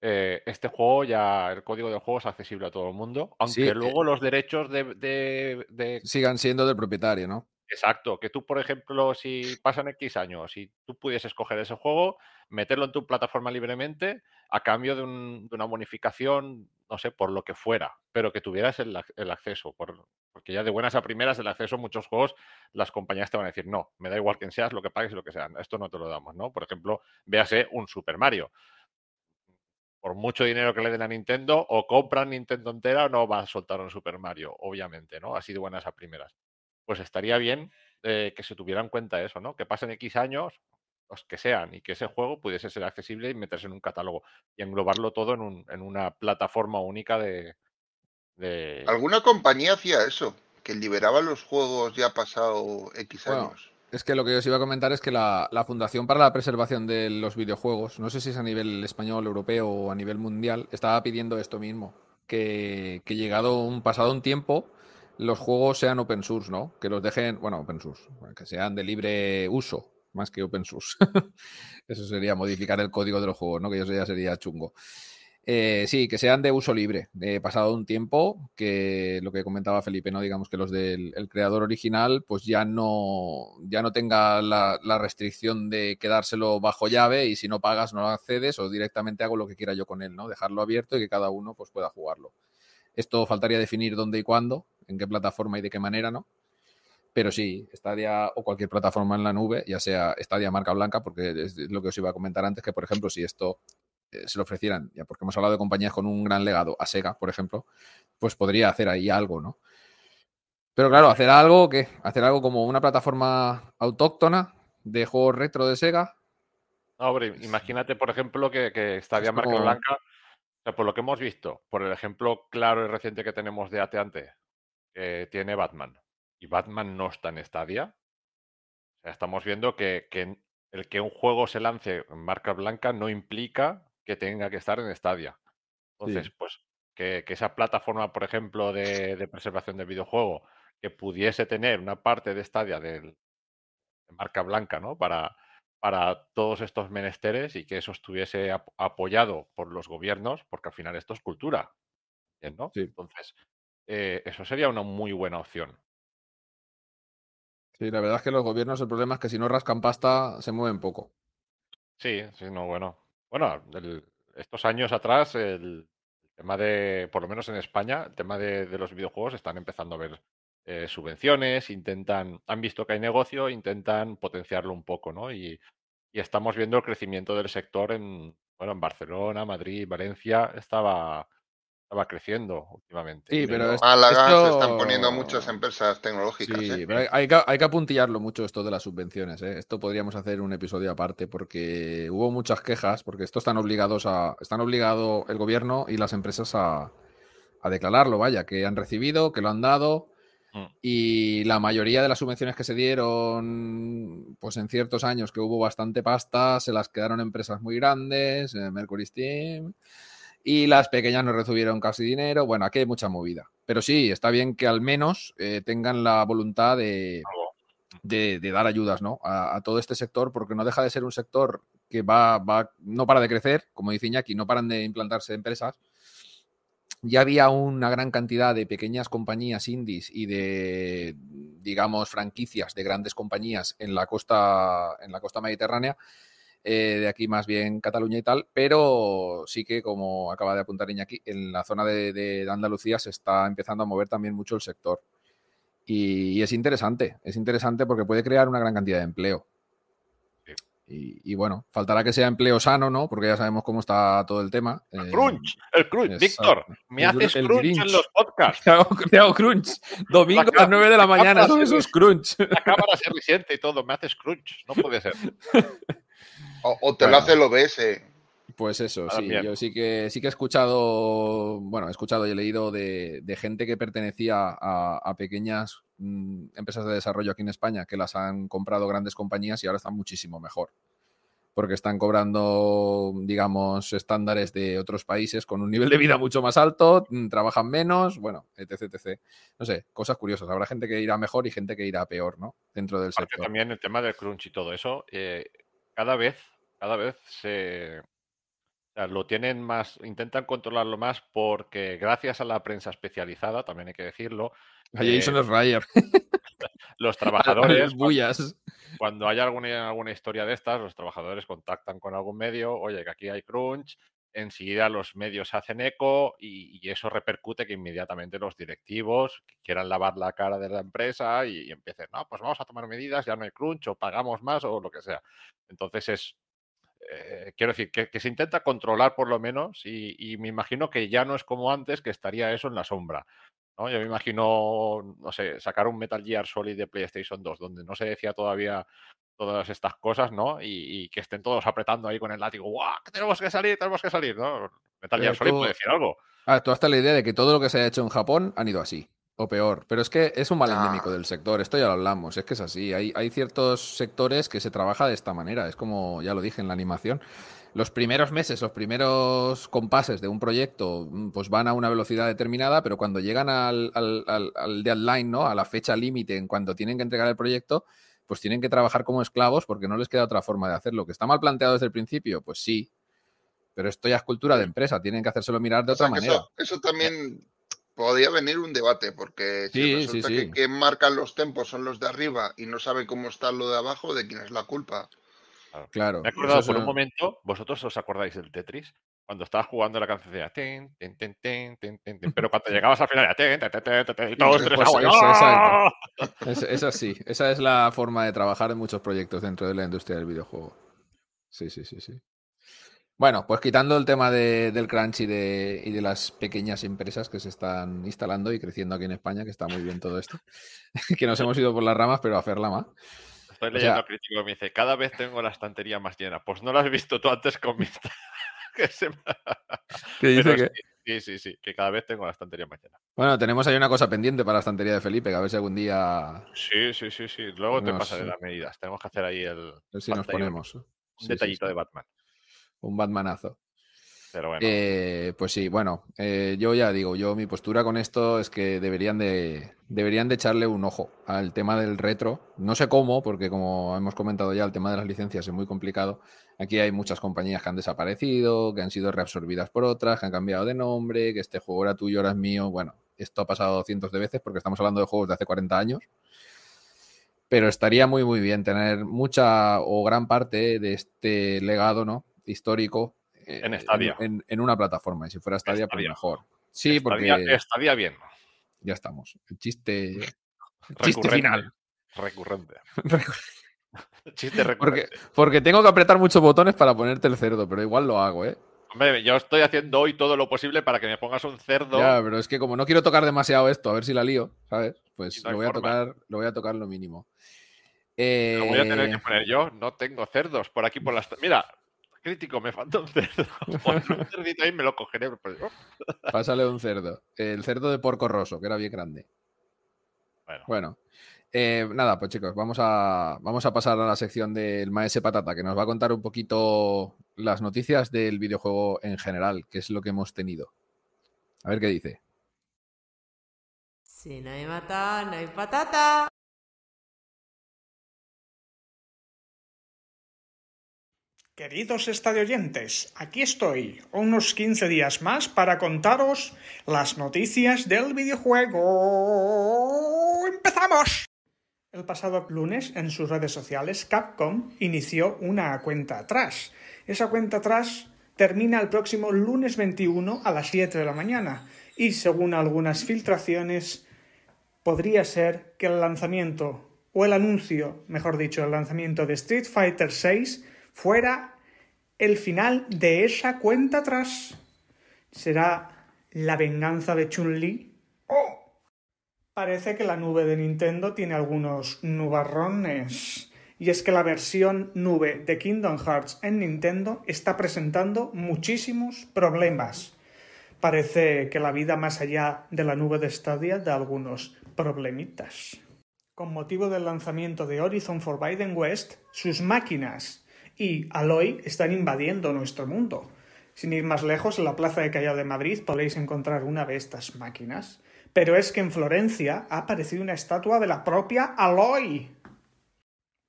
eh, este juego ya, el código del juego es accesible a todo el mundo, aunque eh luego los derechos de, Sigan siendo del propietario, ¿no? Exacto, que tú, por ejemplo, si pasan X años y tú pudieses escoger ese juego, meterlo en tu plataforma libremente a cambio de, una bonificación, no sé, por lo que fuera, pero que tuvieras el, acceso, porque ya de buenas a primeras el acceso a muchos juegos, las compañías te van a decir, no, me da igual quién seas, lo que pagues y lo que sea, esto no te lo damos, ¿no? Por ejemplo, véase un Super Mario. Por mucho dinero que le den a Nintendo, o compran Nintendo entera no va a soltar un Super Mario, obviamente, ¿no? Así de buenas a primeras pues estaría bien eh, que se tuviera en cuenta eso, ¿no? Que pasen X años, los que sean, y que ese juego pudiese ser accesible y meterse en un catálogo y englobarlo todo en, una plataforma única de, ¿Alguna compañía hacía eso? Que liberaba los juegos ya pasado X años. Es que lo que os iba a comentar es que la, Fundación para la Preservación de los Videojuegos, no sé si es a nivel español, europeo o a nivel mundial, estaba pidiendo esto mismo. Que, que llegado un pasado un tiempo, los juegos sean open source, ¿no? Que los dejen, bueno, open source, que sean de libre uso, más que open source. Eso sería modificar el código de los juegos, ¿no? Que eso ya sería chungo. Eh, sí, que sean de uso libre. De pasado un tiempo, que lo que comentaba Felipe, ¿no? Digamos que los del creador original, pues ya no, ya no tenga la, la, restricción de quedárselo bajo llave y si no pagas no accedes o directamente hago lo que quiera yo con él, ¿no? Dejarlo abierto y que cada uno pues pueda jugarlo. Esto faltaría definir dónde y cuándo, en qué plataforma y de qué manera, ¿no? Pero sí, Stadia o cualquier plataforma en la nube, ya sea Stadia marca blanca, porque es lo que os iba a comentar antes, que por ejemplo, si esto eh, se lo ofrecieran, ya porque hemos hablado de compañías con un gran legado, a Sega, por ejemplo, pues podría hacer ahí algo, ¿no? Pero claro, hacer algo que hacer algo como una plataforma autóctona de juegos retro de Sega. hombre, imagínate, por ejemplo, que, que Stadia marca blanca, por lo que hemos visto, por el ejemplo claro y reciente que tenemos de Ateante, tiene Batman y Batman no está en Stadia, estamos viendo que, el que un juego se lance en marca blanca no implica que tenga que estar en Stadia. Entonces, pues que, esa plataforma, por ejemplo, de, preservación del videojuego, que pudiese tener una parte de Stadia de, marca blanca, ¿no? Para, para todos estos menesteres y que eso estuviese apoyado por los gobiernos, porque al final esto es cultura. ¿no? Entonces, eh, eso sería una muy buena opción. Sí, la verdad es que los gobiernos, el problema es que si no rascan pasta, se mueven poco. Sí, sí, no, bueno. Bueno, estos años atrás, el, tema de, por lo menos en España, el tema de, los videojuegos están empezando a ver eh, subvenciones, intentan, han visto que hay negocio, intentan potenciarlo un poco, ¿no? Y, y estamos viendo el crecimiento del sector en, bueno, en Barcelona, Madrid, Valencia, estaba, va creciendo últimamente. Sí, pero Málaga se están poniendo muchas empresas tecnológicas. Sí, ¿eh? pero hay, que, hay, que, apuntillarlo mucho esto de las subvenciones. ¿eh? Esto podríamos hacer un episodio aparte porque hubo muchas quejas, porque esto están obligados a. Están obligado el gobierno y las empresas a, a declararlo, vaya, que han recibido, que lo han dado. Mm. Y la mayoría de las subvenciones que se dieron, pues en ciertos años que hubo bastante pasta, se las quedaron empresas muy grandes, eh, Mercury Steam, y las pequeñas no recibieron casi dinero. Bueno, aquí hay mucha movida. Pero sí, está bien que al menos eh, tengan la voluntad de, de, dar ayudas ¿no? A, todo este sector, porque no deja de ser un sector que va, va, no para de crecer, como dice Iñaki, no paran de implantarse empresas. Ya había una gran cantidad de pequeñas compañías indies y de, digamos, franquicias de grandes compañías en la costa, en la costa mediterránea eh, de aquí más bien Cataluña y tal, pero sí que, como acaba de apuntar Iñaki, en la zona de, Andalucía se está empezando a mover también mucho el sector. Y, es interesante, es interesante porque puede crear una gran cantidad de empleo. Y, bueno, faltará que sea empleo sano, ¿no? Porque ya sabemos cómo está todo el tema. El crunch, el crunch. Víctor, me haces crunch en los podcasts. Te hago, crunch. Domingo a las 9 de la mañana, son esos crunch. La cámara se resiente y todo, me haces crunch. No puede ser. O, te lo hace el OBS. Pues eso, sí, yo sí que sí que he escuchado, bueno, he escuchado y he leído de, gente que pertenecía a, pequeñas mm, empresas de desarrollo aquí en España que las han comprado grandes compañías y ahora están muchísimo mejor. porque están cobrando, digamos, estándares de otros países con un nivel de vida mucho más alto, mm, trabajan menos, bueno, etc, etc. No sé, cosas curiosas. Habrá gente que irá mejor y gente que irá peor, ¿no? Dentro del sector. también el tema del crunch y todo eso, eh, cada vez, cada vez se, lo tienen más, intentan controlarlo más porque gracias a la prensa especializada, también hay que decirlo. A Jason eh, Los trabajadores. bullas cuando hay alguna, alguna historia de estas, los trabajadores contactan con algún medio, oye, que aquí hay crunch, enseguida los medios hacen eco y, eso repercute que inmediatamente los directivos quieran lavar la cara de la empresa y, empiecen, no, pues vamos a tomar medidas, ya no hay crunch o pagamos más o lo que sea. Entonces es, eh, quiero decir, que, se intenta controlar por lo menos y, me imagino que ya no es como antes, que estaría eso en la sombra. ¿no? Yo me imagino, no sé, sacar un Metal Gear Solid de PlayStation 2, donde no se decía todavía todas estas cosas, ¿no? Y, que estén todos apretando ahí con el látigo, ¡guau! tenemos que salir, tenemos que salir, ¿no? Metal Gear Solid puede decir algo. Ah, tú hasta la idea de que todo lo que se ha hecho en Japón han ido así. O peor, pero es que es un mal endémico del sector, esto ya lo hablamos, es que es así, hay, hay ciertos sectores que se trabaja de esta manera, es como ya lo dije en la animación, los primeros meses, los primeros compases de un proyecto, mm, pues van a una velocidad determinada, pero cuando llegan al, al, deadline, ¿no? A la fecha límite en cuanto tienen que entregar el proyecto, pues tienen que trabajar como esclavos porque no les queda otra forma de hacerlo. ¿Que está mal planteado desde el principio? Pues sí. Pero esto ya es cultura de empresa, tienen que hacérselo mirar de otra manera. Eso, también podría venir un debate, porque si resulta que quien marcan los tempos son los de arriba y no saben cómo está lo de abajo, ¿de quién es la culpa? Claro. Me he acordado por un momento, vosotros os acordáis del Tetris, cuando estabas jugando la canción de ten, ten, ten, ten, ten, ten, pero cuando llegabas al final ten, ten, ten, ten, y todos tres es, es, así, esa es la forma de trabajar en muchos proyectos dentro de la industria del videojuego. Sí, sí, sí, sí. Bueno, pues quitando el tema de, del crunch y de, y de, las pequeñas empresas que se están instalando y creciendo aquí en España, que está muy bien todo esto, que nos hemos ido por las ramas, pero a hacer la más. Estoy leyendo a crítico que me dice, cada vez tengo la estantería más llena. Pues no lo has visto tú antes con mi... que se dice que... Sí, sí, sí, que cada vez tengo la estantería más llena. Bueno, tenemos ahí una cosa pendiente para la estantería de Felipe, que a ver si algún día... Sí, sí, sí, sí. Luego te pasaré las medidas. Tenemos que hacer ahí el... A ver si nos ponemos. Un detallito de Batman. Un Batmanazo. Pero bueno. Eh, pues sí, bueno, eh, yo ya digo, yo mi postura con esto es que deberían de, deberían de echarle un ojo al tema del retro. No sé cómo, porque como hemos comentado ya, el tema de las licencias es muy complicado. Aquí hay muchas compañías que han desaparecido, que han sido reabsorbidas por otras, que han cambiado de nombre, que este juego era tuyo, ahora es mío. Bueno, esto ha pasado cientos de veces porque estamos hablando de juegos de hace 40 años. Pero estaría muy, muy bien tener mucha o gran parte de este legado ¿no? Histórico en Stadia. En, una plataforma. Y si fuera Stadia, pues mejor. Sí, porque. Stadia bien. Ya estamos. El chiste. chiste final. Recurrente. chiste recurrente. Porque, porque tengo que apretar muchos botones para ponerte el cerdo, pero igual lo hago, ¿eh? Hombre, yo estoy haciendo hoy todo lo posible para que me pongas un cerdo. Ya, pero es que como no quiero tocar demasiado esto, a ver si la lío, ¿sabes? Pues lo, voy a tocar, lo voy a tocar lo mínimo. Lo voy a tener que eh, poner yo. No tengo cerdos por aquí por las. Mira, crítico, me falta un cerdo. un cerdito ahí me lo cogeré. Pásale un cerdo. El cerdo de porco roso, que era bien grande. Bueno. Eh, nada, pues chicos, vamos a, vamos a pasar a la sección del Maese Patata, que nos va a contar un poquito las noticias del videojuego en general, que es lo que hemos tenido. A ver qué dice. Si no hay mata, no hay patata. Queridos estadioyentes, aquí estoy, unos 15 días más para contaros las noticias del videojuego. ¡Empezamos! El pasado lunes, en sus redes sociales, Capcom inició una cuenta atrás. Esa cuenta atrás termina el próximo lunes 21 a las 7 de la mañana y, según algunas filtraciones, podría ser que el lanzamiento, o el anuncio, mejor dicho, el lanzamiento de Street Fighter VI fuera el final de esa cuenta atrás. ¿Será la venganza de Chun-Li? ¡Oh! Parece que la nube de Nintendo tiene algunos nubarrones. Y es que la versión nube de Kingdom Hearts en Nintendo está presentando muchísimos problemas. Parece que la vida más allá de la nube de Stadia da algunos problemitas. Con motivo del lanzamiento de Horizon Forbidden West, sus máquinas y Aloy están invadiendo nuestro mundo. Sin ir más lejos, en la Plaza de Callao de Madrid podréis encontrar una de estas máquinas. Pero es que en Florencia ha aparecido una estatua de la propia Aloy.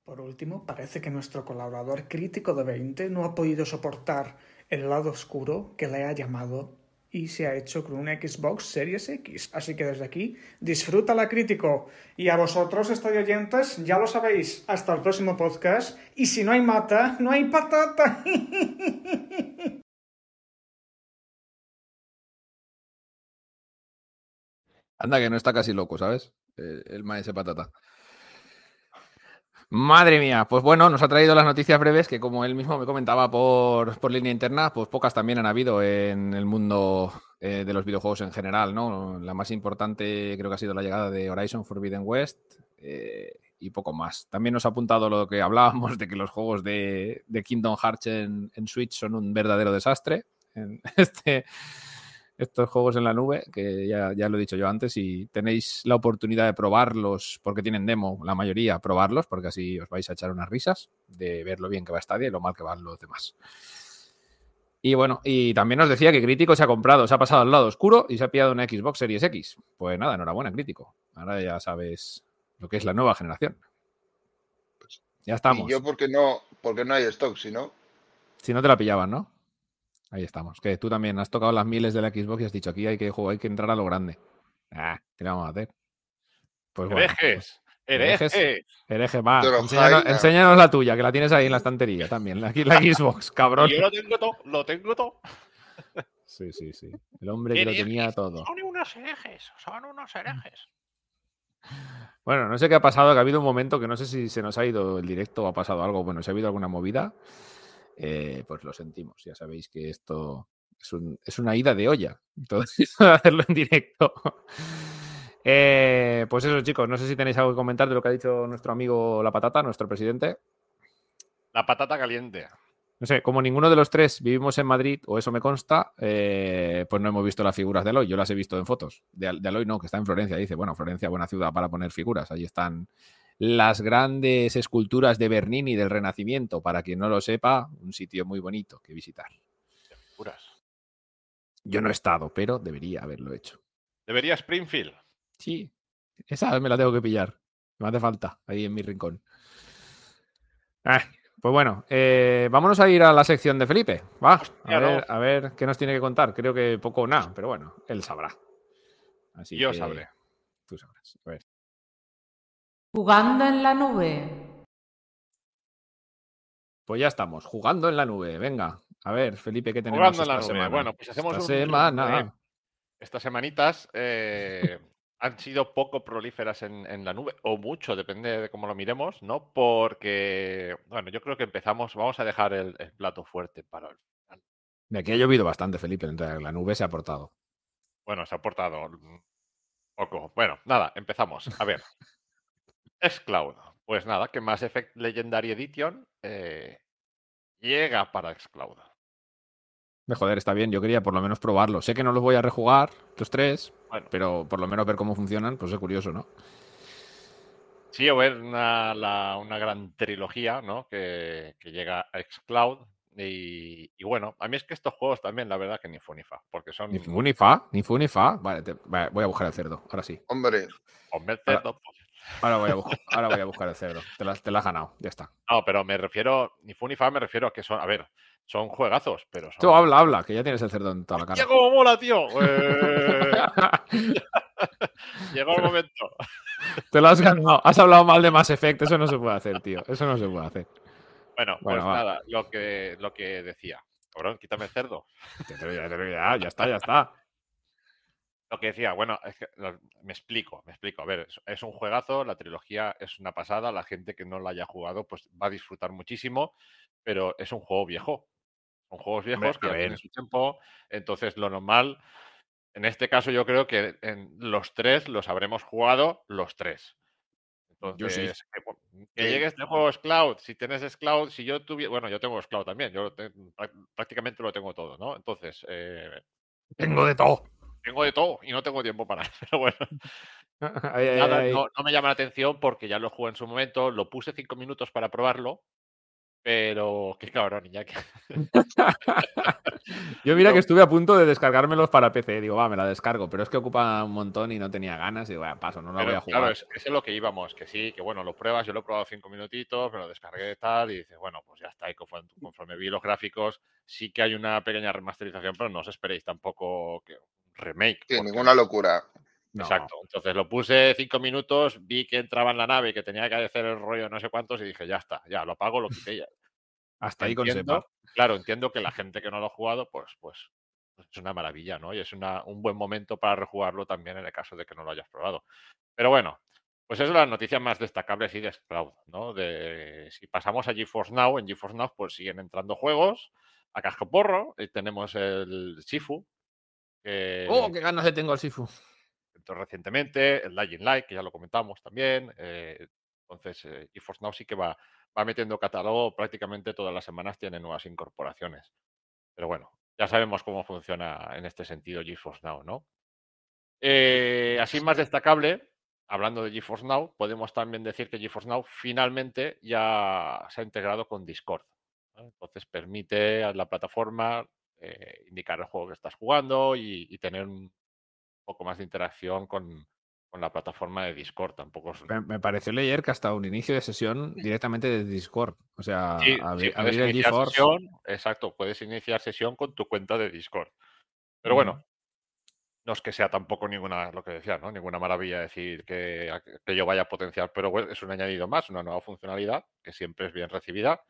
Por último, parece que nuestro colaborador crítico de 20 no ha podido soportar el lado oscuro que le ha llamado y se ha hecho con una Xbox Series X. Así que desde aquí, disfruta la crítico. Y a vosotros, oyentes, ya lo sabéis. Hasta el próximo podcast. Y si no hay mata, no hay patata. Anda, que no está casi loco, ¿sabes? El, el maese patata. Madre mía, pues bueno, nos ha traído las noticias breves que como él mismo me comentaba por, por línea interna, pues pocas también han habido en el mundo eh, de los videojuegos en general, ¿no? La más importante creo que ha sido la llegada de Horizon Forbidden West eh, y poco más. También nos ha apuntado lo que hablábamos de que los juegos de, de Kingdom Hearts en, en, Switch son un verdadero desastre. En este, estos juegos en la nube, que ya, ya, lo he dicho yo antes, y tenéis la oportunidad de probarlos, porque tienen demo, la mayoría, probarlos, porque así os vais a echar unas risas de ver lo bien que va Stadia y lo mal que van los demás. Y bueno, y también os decía que Crítico se ha comprado, se ha pasado al lado oscuro y se ha pillado una Xbox Series X. Pues nada, enhorabuena, Crítico. Ahora ya sabes lo que es la nueva generación. Ya estamos. ¿Y yo porque no, porque no hay stock, si no? Si no te la pillaban, ¿no? Ahí estamos. Que tú también has tocado las miles de la Xbox y has dicho aquí hay que jugar, hay que entrar a lo grande. Ah, ¿qué le vamos a hacer? Pues herejes, bueno, herejes, herejes, hereje más. Enséñanos, enséñanos, la tuya, que la tienes ahí en la estantería también, la, la Xbox, cabrón. Yo lo tengo todo, lo tengo todo. Sí, sí, sí. El hombre que lo tenía todo. Son unos herejes, son unos herejes. Bueno, no sé qué ha pasado, que ha habido un momento que no sé si se nos ha ido el directo o ha pasado algo. Bueno, si ha habido alguna movida eh, pues lo sentimos. Ya sabéis que esto es, un, es una ida de olla. De hacerlo en directo. eh, pues eso, chicos, no sé si tenéis algo que comentar de lo que ha dicho nuestro amigo La Patata, nuestro presidente. La patata caliente. No sé, como ninguno de los tres vivimos en Madrid, o eso me consta, eh, pues no hemos visto las figuras de Aloy. Yo las he visto en fotos. De, de Aloy no, que está en Florencia. Dice, bueno, Florencia, buena ciudad para poner figuras. Allí están las grandes esculturas de Bernini del Renacimiento. Para quien no lo sepa, un sitio muy bonito que visitar. Yo no he estado, pero debería haberlo hecho. ¿Debería Springfield? Sí, esa me la tengo que pillar. Me hace falta ahí en mi rincón. Ah, pues bueno, eh, vámonos a ir a la sección de Felipe. Va, a ver, a ver qué nos tiene que contar. Creo que poco o nada, pero bueno, él sabrá. Así Yo que, sabré. Tú sabrás. A ver. Jugando en la nube. Pues ya estamos, jugando en la nube. Venga, a ver, Felipe, ¿qué tenemos jugando en la esta nube. semana? Bueno, pues hacemos esta un semana. eh, estas semanitas eh, han sido poco prolíferas en, en, la nube, o mucho, depende de cómo lo miremos, ¿no? Porque, bueno, yo creo que empezamos, vamos a dejar el, el plato fuerte para el final. De aquí ha llovido bastante, Felipe, entonces la nube se ha portado. Bueno, se ha portado poco. Bueno, nada, empezamos. A ver. Xcloud. Pues nada, que Mass Effect Legendary Edition eh, llega para Xcloud. Me joder, está bien. Yo quería por lo menos probarlo. Sé que no los voy a rejugar, los tres, Bueno, pero por lo menos ver cómo funcionan, pues es curioso, ¿no? sí, o ver una, la- una gran trilogía, ¿no? Que, que llega a Xcloud. Y, y bueno, a mí es que estos juegos también, la verdad, que ni fu ni fa, porque son Ni fu ni fa, ni fu ni fa. Vale, te- vale, voy a buscar el cerdo. Ahora sí. Hombre, Hombre, Ahora- cerdo, pues. Ahora voy a, buscar, ahora voy a buscar el cerdo. Te la, te la has ganado. Ya está. No, pero me refiero, ni fu ni fa, me refiero a que son, a ver, son juegazos, pero son. Tú habla, habla, que ya tienes el cerdo en toda la cara. ¡Hostia, cómo mola, tío! Eh, Llegó el momento. Te lo has ganado. Has hablado mal de Mass Effect. Eso no se puede hacer, tío. Eso no se puede hacer. Bueno, Bueno, pues va. nada, lo que, lo que decía. Cabrón, quítame el cerdo. Ya, ya, ya, ya está, ya está. Lo que decía, bueno, es que lo- me explico, me explico. A ver, es, es un juegazo, la trilogía es una pasada, la gente que no la haya jugado pues va a disfrutar muchísimo, pero es un juego viejo. Son juegos viejos Hombre, que tienen su tiempo, entonces lo normal, en este caso yo creo que en los tres los habremos jugado los tres. Yo sí. Entonces, que, bueno, que Sí. llegue este juego Cloud, si tienes Cloud, si yo tuviera, bueno, yo tengo Cloud también, yo te- prácticamente lo tengo todo, ¿no? Entonces, eh, Tengo de todo. Tengo de todo y no tengo tiempo para, pero bueno. Ay, ay, Nada, ay. no, no me llama la atención porque ya lo jugué en su momento, lo puse cinco minutos para probarlo, Pero qué cabrón, que Yo mira que estuve a punto de descargármelos para PC. Digo, va, me la descargo, pero es que ocupa un montón y no tenía ganas. Y digo, paso, no la voy a jugar. Claro, es, es lo que íbamos, que sí, que bueno, lo pruebas, yo lo he probado cinco minutitos, me lo descargué tal, y dices, bueno, pues ya está. Y conforme, vi los gráficos, sí que hay una pequeña remasterización, pero no os esperéis tampoco que remake. Sí, ninguna locura. Exacto. Entonces lo puse cinco minutos, vi que entraba en la nave y que tenía que hacer el rollo no sé cuántos y dije, ya está, ya lo apago, lo quité ya. Hasta ahí con sepa. Claro, entiendo que la gente que no lo ha jugado, pues, pues, pues es una maravilla, ¿no? Y es un buen momento para rejugarlo también en el caso de que no lo hayas probado. Pero bueno, pues eso es la noticia más destacable y de Cloud, ¿no? De, si pasamos a GeForce Now, en GeForce Now pues siguen entrando juegos a casco porro. Y tenemos el Sifu. ¡Oh, qué ganas de tengo al Sifu! recientemente, el Lying Light, que ya lo comentamos también. Eh, entonces, eh, GeForce Now sí que va, va metiendo catálogo, prácticamente todas las semanas tiene nuevas incorporaciones. Pero bueno, ya sabemos cómo funciona en este sentido GeForce Now, ¿no? Eh, así más destacable, hablando de GeForce Now, podemos también decir que GeForce Now finalmente ya se ha integrado con Discord. Entonces permite a la plataforma indicar el juego que estás jugando y tener un, poco más de interacción con, la plataforma de Discord. Tampoco me, pareció leer que hasta un inicio de sesión directamente de Discord. O sea, abrir, el Sesión, exacto, puedes iniciar sesión con tu cuenta de Discord. Pero bueno, no es que sea tampoco ninguna, lo que decía, ¿no? Ninguna maravilla decir que, que yo vaya a potenciar, pero es un añadido más, una nueva funcionalidad que siempre es bien recibida.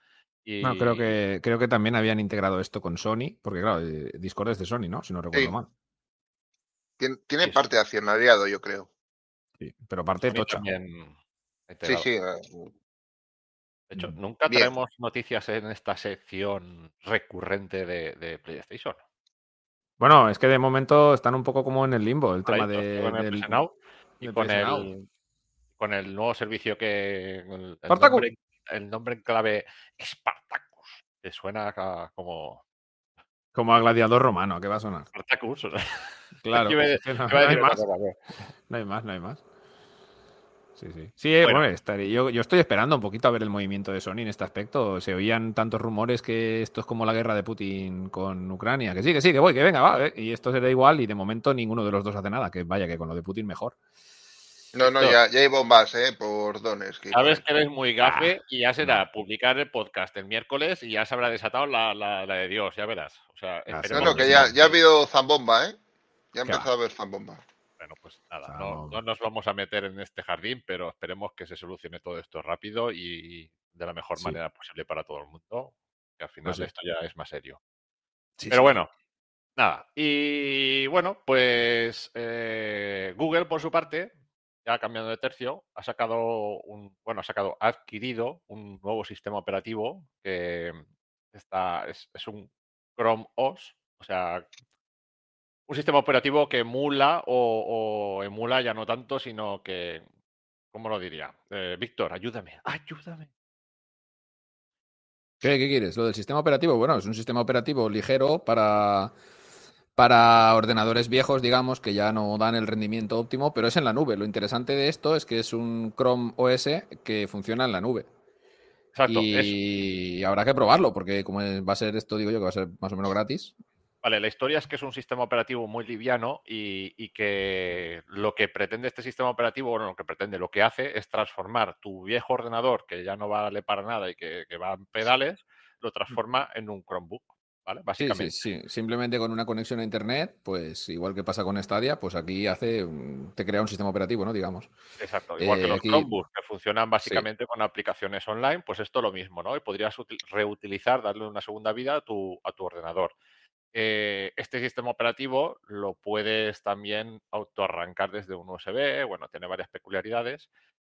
Y... creo que, creo que también habían integrado esto con Sony, porque claro, eh, Discord es de Sony, ¿no? Si no recuerdo mal. Tiene, parte de accionariado, yo creo. Sí, pero parte tocha. Sí, sí. Eh, de hecho, mm, nunca tenemos noticias en esta sección recurrente de, PlayStation. Bueno, es que de momento están un poco como en el limbo el tema de, con el, y con el, con el nuevo servicio que el, nombre, el nombre en clave Spartacus, que suena como como a gladiador romano, qué va a sonar? Spartacus. Claro. no, hay más. no, hay más. no hay más, Sí, sí. Sí, eh, bueno. yo, yo, estoy esperando un poquito a ver el movimiento de Sony en este aspecto. Se oían tantos rumores que esto es como la guerra de Putin con Ucrania. Que sí, que sí, que voy, que venga, va. Eh, y esto se da igual y de momento ninguno de los dos hace nada. Que vaya, que con lo de Putin mejor. No, no, ya, ya, hay bombas, ¿eh? Por dones. Sabes que eres muy gafe y ya será publicar el podcast el miércoles y ya se habrá desatado la, la, de Dios, ya verás. O sea, no, no, que ya, ya ha habido zambomba, ¿eh? Ya ha empezado a haber zambomba. Bueno, pues nada, no, no, nos vamos a meter en este jardín, pero esperemos que se solucione todo esto rápido y de la mejor manera posible para todo el mundo, que al final pues esto ya es más serio. pero bueno, nada. Y bueno, pues eh, Google, por su parte, ya cambiando de tercio, ha sacado un, bueno, ha sacado, ha adquirido un nuevo sistema operativo que está, es, un Chrome OS, o sea, un sistema operativo que emula o, emula ya no tanto, sino que, ¿cómo lo diría? Eh, Víctor, ayúdame, ayúdame. ¿Qué, ¿Qué quieres? Lo del sistema operativo, bueno, es un sistema operativo ligero para para ordenadores viejos, digamos, que ya no dan el rendimiento óptimo, pero es en la nube. Lo interesante de esto es que es un Chrome OS que funciona en la nube. Exacto. Y habrá que probarlo, porque como va a ser esto, digo yo, que va a ser más o menos gratis. Vale, la historia es que es un sistema operativo muy liviano y, que lo que pretende este sistema operativo, bueno, lo que pretende, lo que hace es transformar tu viejo ordenador, que ya no vale para nada y que, que va en pedales, lo transforma en un Chromebook. Básicamente. Sí, sí, Simplemente con una conexión a internet, pues igual que pasa con Stadia, pues aquí hace, te crea un sistema operativo, ¿no? Digamos. Exacto. Igual que eh, los Chromebooks que funcionan básicamente con aplicaciones online, pues esto lo mismo, ¿no? Y podrías reutilizar, darle una segunda vida a tu, a tu ordenador. Eh, este sistema operativo lo puedes también autoarrancar desde un USB, bueno, tiene varias peculiaridades.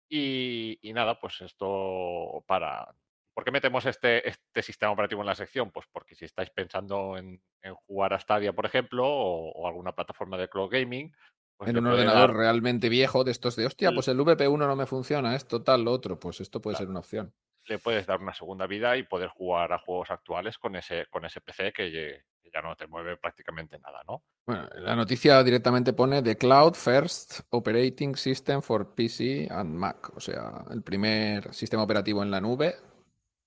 Y, y, nada, pues esto para ¿Por qué metemos este, este sistema operativo en la sección? Pues porque si estáis pensando en, jugar a Stadia, por ejemplo, o, alguna plataforma de cloud gaming. Pues en un ordenador realmente viejo de estos de, hostia, pues el VP1 no me funciona, esto tal, lo otro, pues esto puede ser una opción. Le puedes dar una segunda vida y poder jugar a juegos actuales con ese, con ese PC que, ya no te mueve prácticamente nada, ¿no? Bueno, la noticia directamente pone The Cloud First Operating System for PC and Mac, o sea, el primer sistema operativo en la nube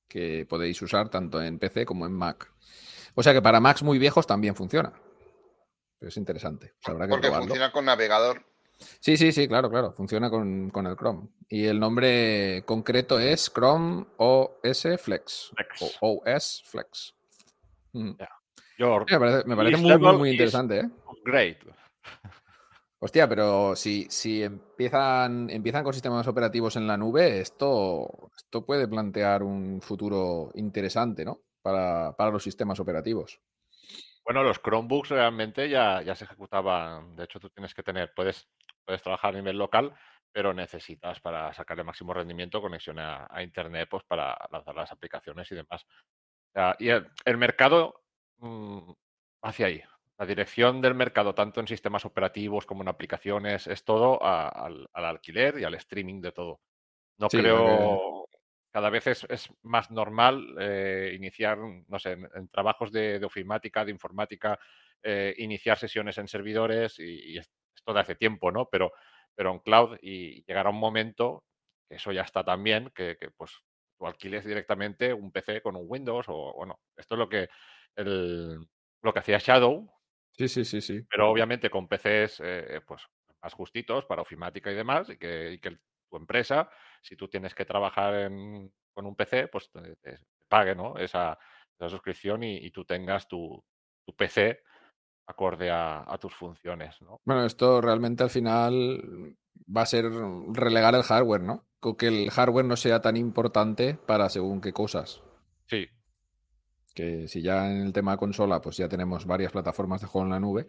que podéis usar tanto en PC como en Mac. O sea que para Macs muy viejos también funciona. es interesante. Porque funciona con navegador. Sí, sí, sí, claro, claro. Funciona con, el Chrome. Y el nombre concreto es Chrome OS Flex. O OS Flex. Mm. me parece, muy, muy, interesante, ¿eh? Great. Hostia, pero si, si empiezan, empiezan con sistemas operativos en la nube, esto, esto puede plantear un futuro interesante, ¿no? Para, para los sistemas operativos. Bueno, los Chromebooks realmente ya, ya se ejecutaban. De hecho, tú tienes que tener, puedes, puedes trabajar a nivel local, pero necesitas para sacar el máximo rendimiento conexión a, Internet pues para lanzar las aplicaciones y demás. y el, mercado mm, hacia ahí, la dirección del mercado, tanto en sistemas operativos como en aplicaciones, es todo al, alquiler y al streaming de todo. No creo, cada vez es, más normal eh, iniciar, no sé, en, trabajos de, ofimática, de informática, eh, iniciar sesiones en servidores y, esto de hace tiempo, ¿no? Pero, pero en cloud y llegará un momento, que eso ya está también, que, que pues tú alquiles directamente un PC con un Windows o, bueno, esto es lo que, el, lo que hacía Shadow, Sí, sí, sí, sí. Pero obviamente con PCs eh, pues, más justitos para ofimática y demás, y que, tu empresa, si tú tienes que trabajar con un PC, pues te, pague ¿no? esa, suscripción y, tú tengas tu, PC acorde a, tus funciones. ¿no? Bueno, esto realmente al final va a ser relegar el hardware, ¿no? Que el hardware no sea tan importante para según qué cosas. Sí, que si ya en el tema consola pues ya tenemos varias plataformas de juego en la nube,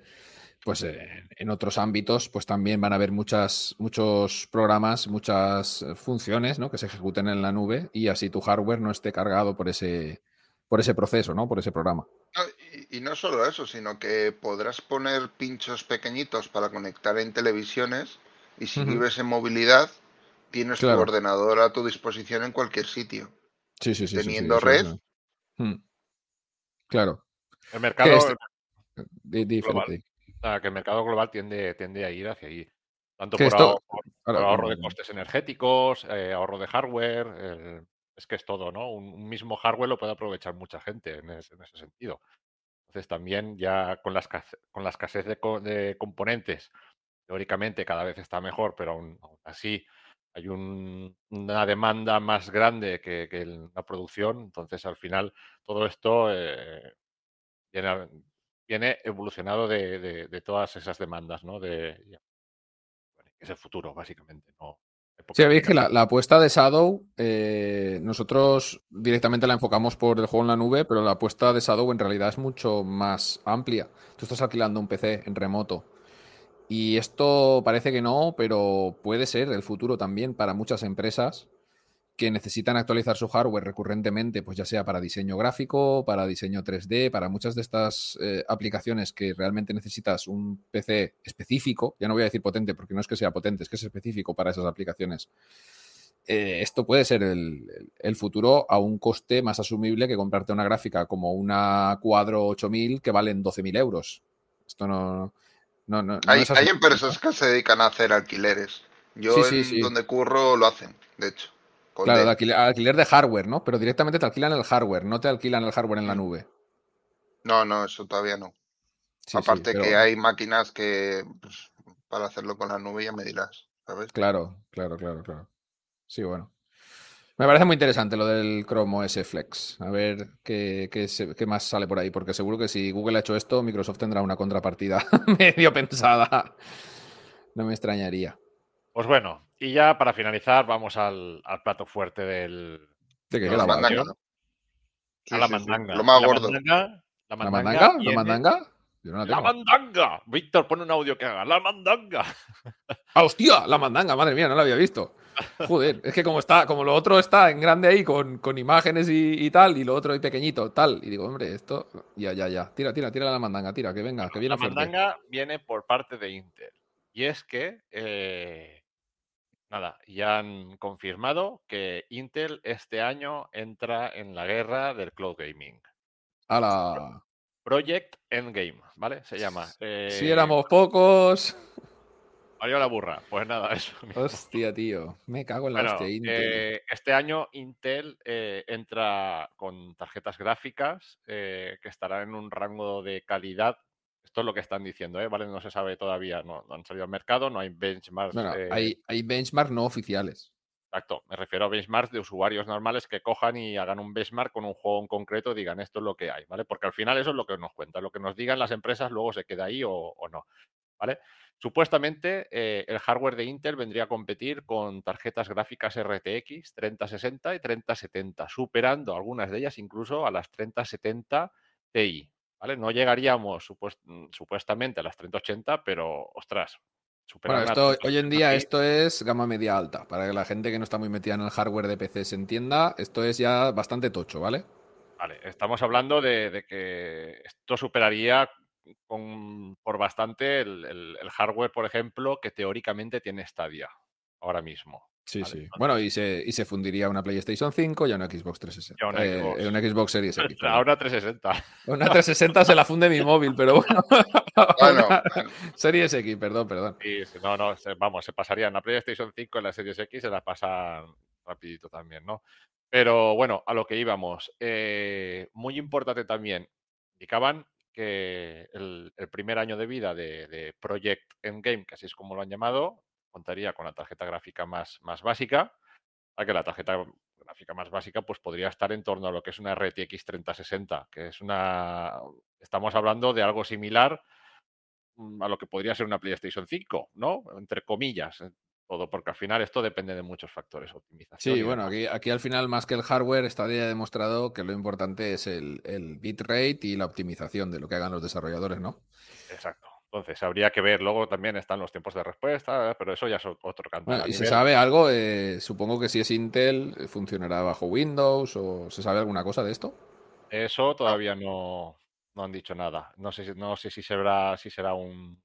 pues en otros ámbitos pues también van a haber muchas, muchos programas, muchas eh, funciones ¿no? que se ejecuten en la nube y así tu hardware no esté cargado por ese, por ese proceso, ¿no? por ese programa. y, no solo eso, sino que podrás poner pinchos pequeñitos para conectar en televisiones y si vives en movilidad, tienes tu ordenador a tu disposición en cualquier sitio. Sí, sí, sí. Teniendo red, hmm. Claro. El mercado global, que el mercado global tiende, tiende a ir hacia ahí. Tanto por, ahorro, de costes energéticos, eh, ahorro de hardware. es que es todo, ¿no? Un, mismo hardware lo puede aprovechar mucha gente en ese, sentido. Entonces también ya con la escasez, con la escasez de, componentes, teóricamente cada vez está mejor, pero aún, así hay una demanda más grande que, la producción, entonces al final todo esto eh, viene, evolucionado de, todas esas demandas, ¿no? De, es el futuro, básicamente, ¿no? Sí, veis que la, apuesta de Shadow, eh, nosotros directamente la enfocamos por el juego en la nube, pero la apuesta de Shadow en realidad es mucho más amplia. Tú estás alquilando un PC en remoto y esto parece que no, pero puede ser el futuro también para muchas empresas que necesitan actualizar su hardware recurrentemente, pues ya sea para diseño gráfico, para diseño 3D, para muchas de estas eh, aplicaciones que realmente necesitas un PC específico, ya no voy a decir potente porque no es que sea potente, es que es específico para esas aplicaciones. Eh, esto puede ser el, el, futuro a un coste más asumible que comprarte una gráfica como una Cuadro 8000 que valen 12.000 euros. Esto no, hay, empresas que se dedican a hacer alquileres. Yo en donde curro lo hacen, de hecho. Claro, alquiler, de hardware, ¿no? Pero directamente te alquilan el hardware, no te alquilan el hardware en la nube. No, no, eso todavía no. Aparte que hay máquinas que pues, para hacerlo con la nube ya me dirás, ¿sabes? Claro, claro, claro, claro. Sí, bueno. Me parece muy interesante lo del Chrome OS Flex. A ver qué, más sale por ahí, porque seguro que si Google ha hecho esto, Microsoft tendrá una contrapartida medio pensada. No me extrañaría. Pues bueno, y ya para finalizar, vamos al, plato fuerte del. ¿De qué? la mandanga. a la mandanga. Lo más gordo. La mandanga. ¿La mandanga? la mandanga. Víctor, pone un audio que haga. La mandanga. ¡Ah, hostia! La mandanga, madre mía, no la había visto. Joder, es que como está, como lo otro está en grande ahí con, imágenes y, tal, y lo otro ahí pequeñito, tal. Y digo, hombre, esto. Ya, ya, ya. Tira, tira, tira la mandanga, tira, que venga, que viene La mandanga viene por parte de Intel. Y es que. Eh, nada, ya han confirmado que Intel este año entra en la guerra del cloud gaming. A la. Project Endgame, ¿vale? Se llama. si éramos pocos. Valió la burra. Pues nada, eso. Hostia, tío. Me cago en la hostia. Eh, este año Intel eh, entra con tarjetas gráficas eh, que estarán en un rango de calidad. Esto es lo que están diciendo, ¿eh? ¿vale? No se sabe todavía, no, han salido al mercado, no hay benchmarks. hay, hay benchmarks no oficiales. Exacto, me refiero a benchmarks de usuarios normales que cojan y hagan un benchmark con un juego en concreto y digan esto es lo que hay, ¿vale? Porque al final eso es lo que nos cuenta, lo que nos digan las empresas luego se queda ahí o, no, ¿vale? Supuestamente eh, el hardware de Intel vendría a competir con tarjetas gráficas RTX 3060 y 3070, superando algunas de ellas incluso a las 3070 Ti, ¿vale? No llegaríamos supuestamente a las 3080, pero ostras, bueno, esto, hoy en día esto es gama media alta. Para que la gente que no está muy metida en el hardware de PC se entienda, esto es ya bastante tocho, ¿vale? Vale, estamos hablando de, que esto superaría por bastante el, hardware, por ejemplo, que teóricamente tiene Stadia ahora mismo. Sí, sí. Bueno, y se, y se fundiría una PlayStation 5 y una Xbox 360. una, eh, Xbox. una Xbox Series X. Ahora 360. Una 360 se la funde mi móvil, pero bueno. bueno. Series X, perdón, perdón. Sí, no, no, vamos, se pasaría en la PlayStation 5 en la Series X se la pasan rapidito también, ¿no? Pero bueno, a lo que íbamos. Eh, muy importante también, indicaban que el, primer año de vida de, Project Endgame, que así es como lo han llamado, contaría con la tarjeta gráfica más, más básica, a que la tarjeta gráfica más básica pues podría estar en torno a lo que es una RTX 3060, que es una... Estamos hablando de algo similar mm, a lo que podría ser una PlayStation 5, ¿no? Entre comillas, todo, porque al final esto depende de muchos factores, optimización. Sí, bueno, aquí, aquí al final más que el hardware está ya demostrado que lo importante es el, el bitrate y la optimización de lo que hagan los desarrolladores, ¿no? Exacto. Entonces, habría que ver. Luego también están los tiempos de respuesta, pero eso ya es otro canto. ¿Y se sabe algo? Eh, supongo que si es Intel, eh, ¿funcionará bajo Windows o se sabe alguna cosa de esto? Eso todavía no, no han dicho nada. No sé, no sé si será, si será un,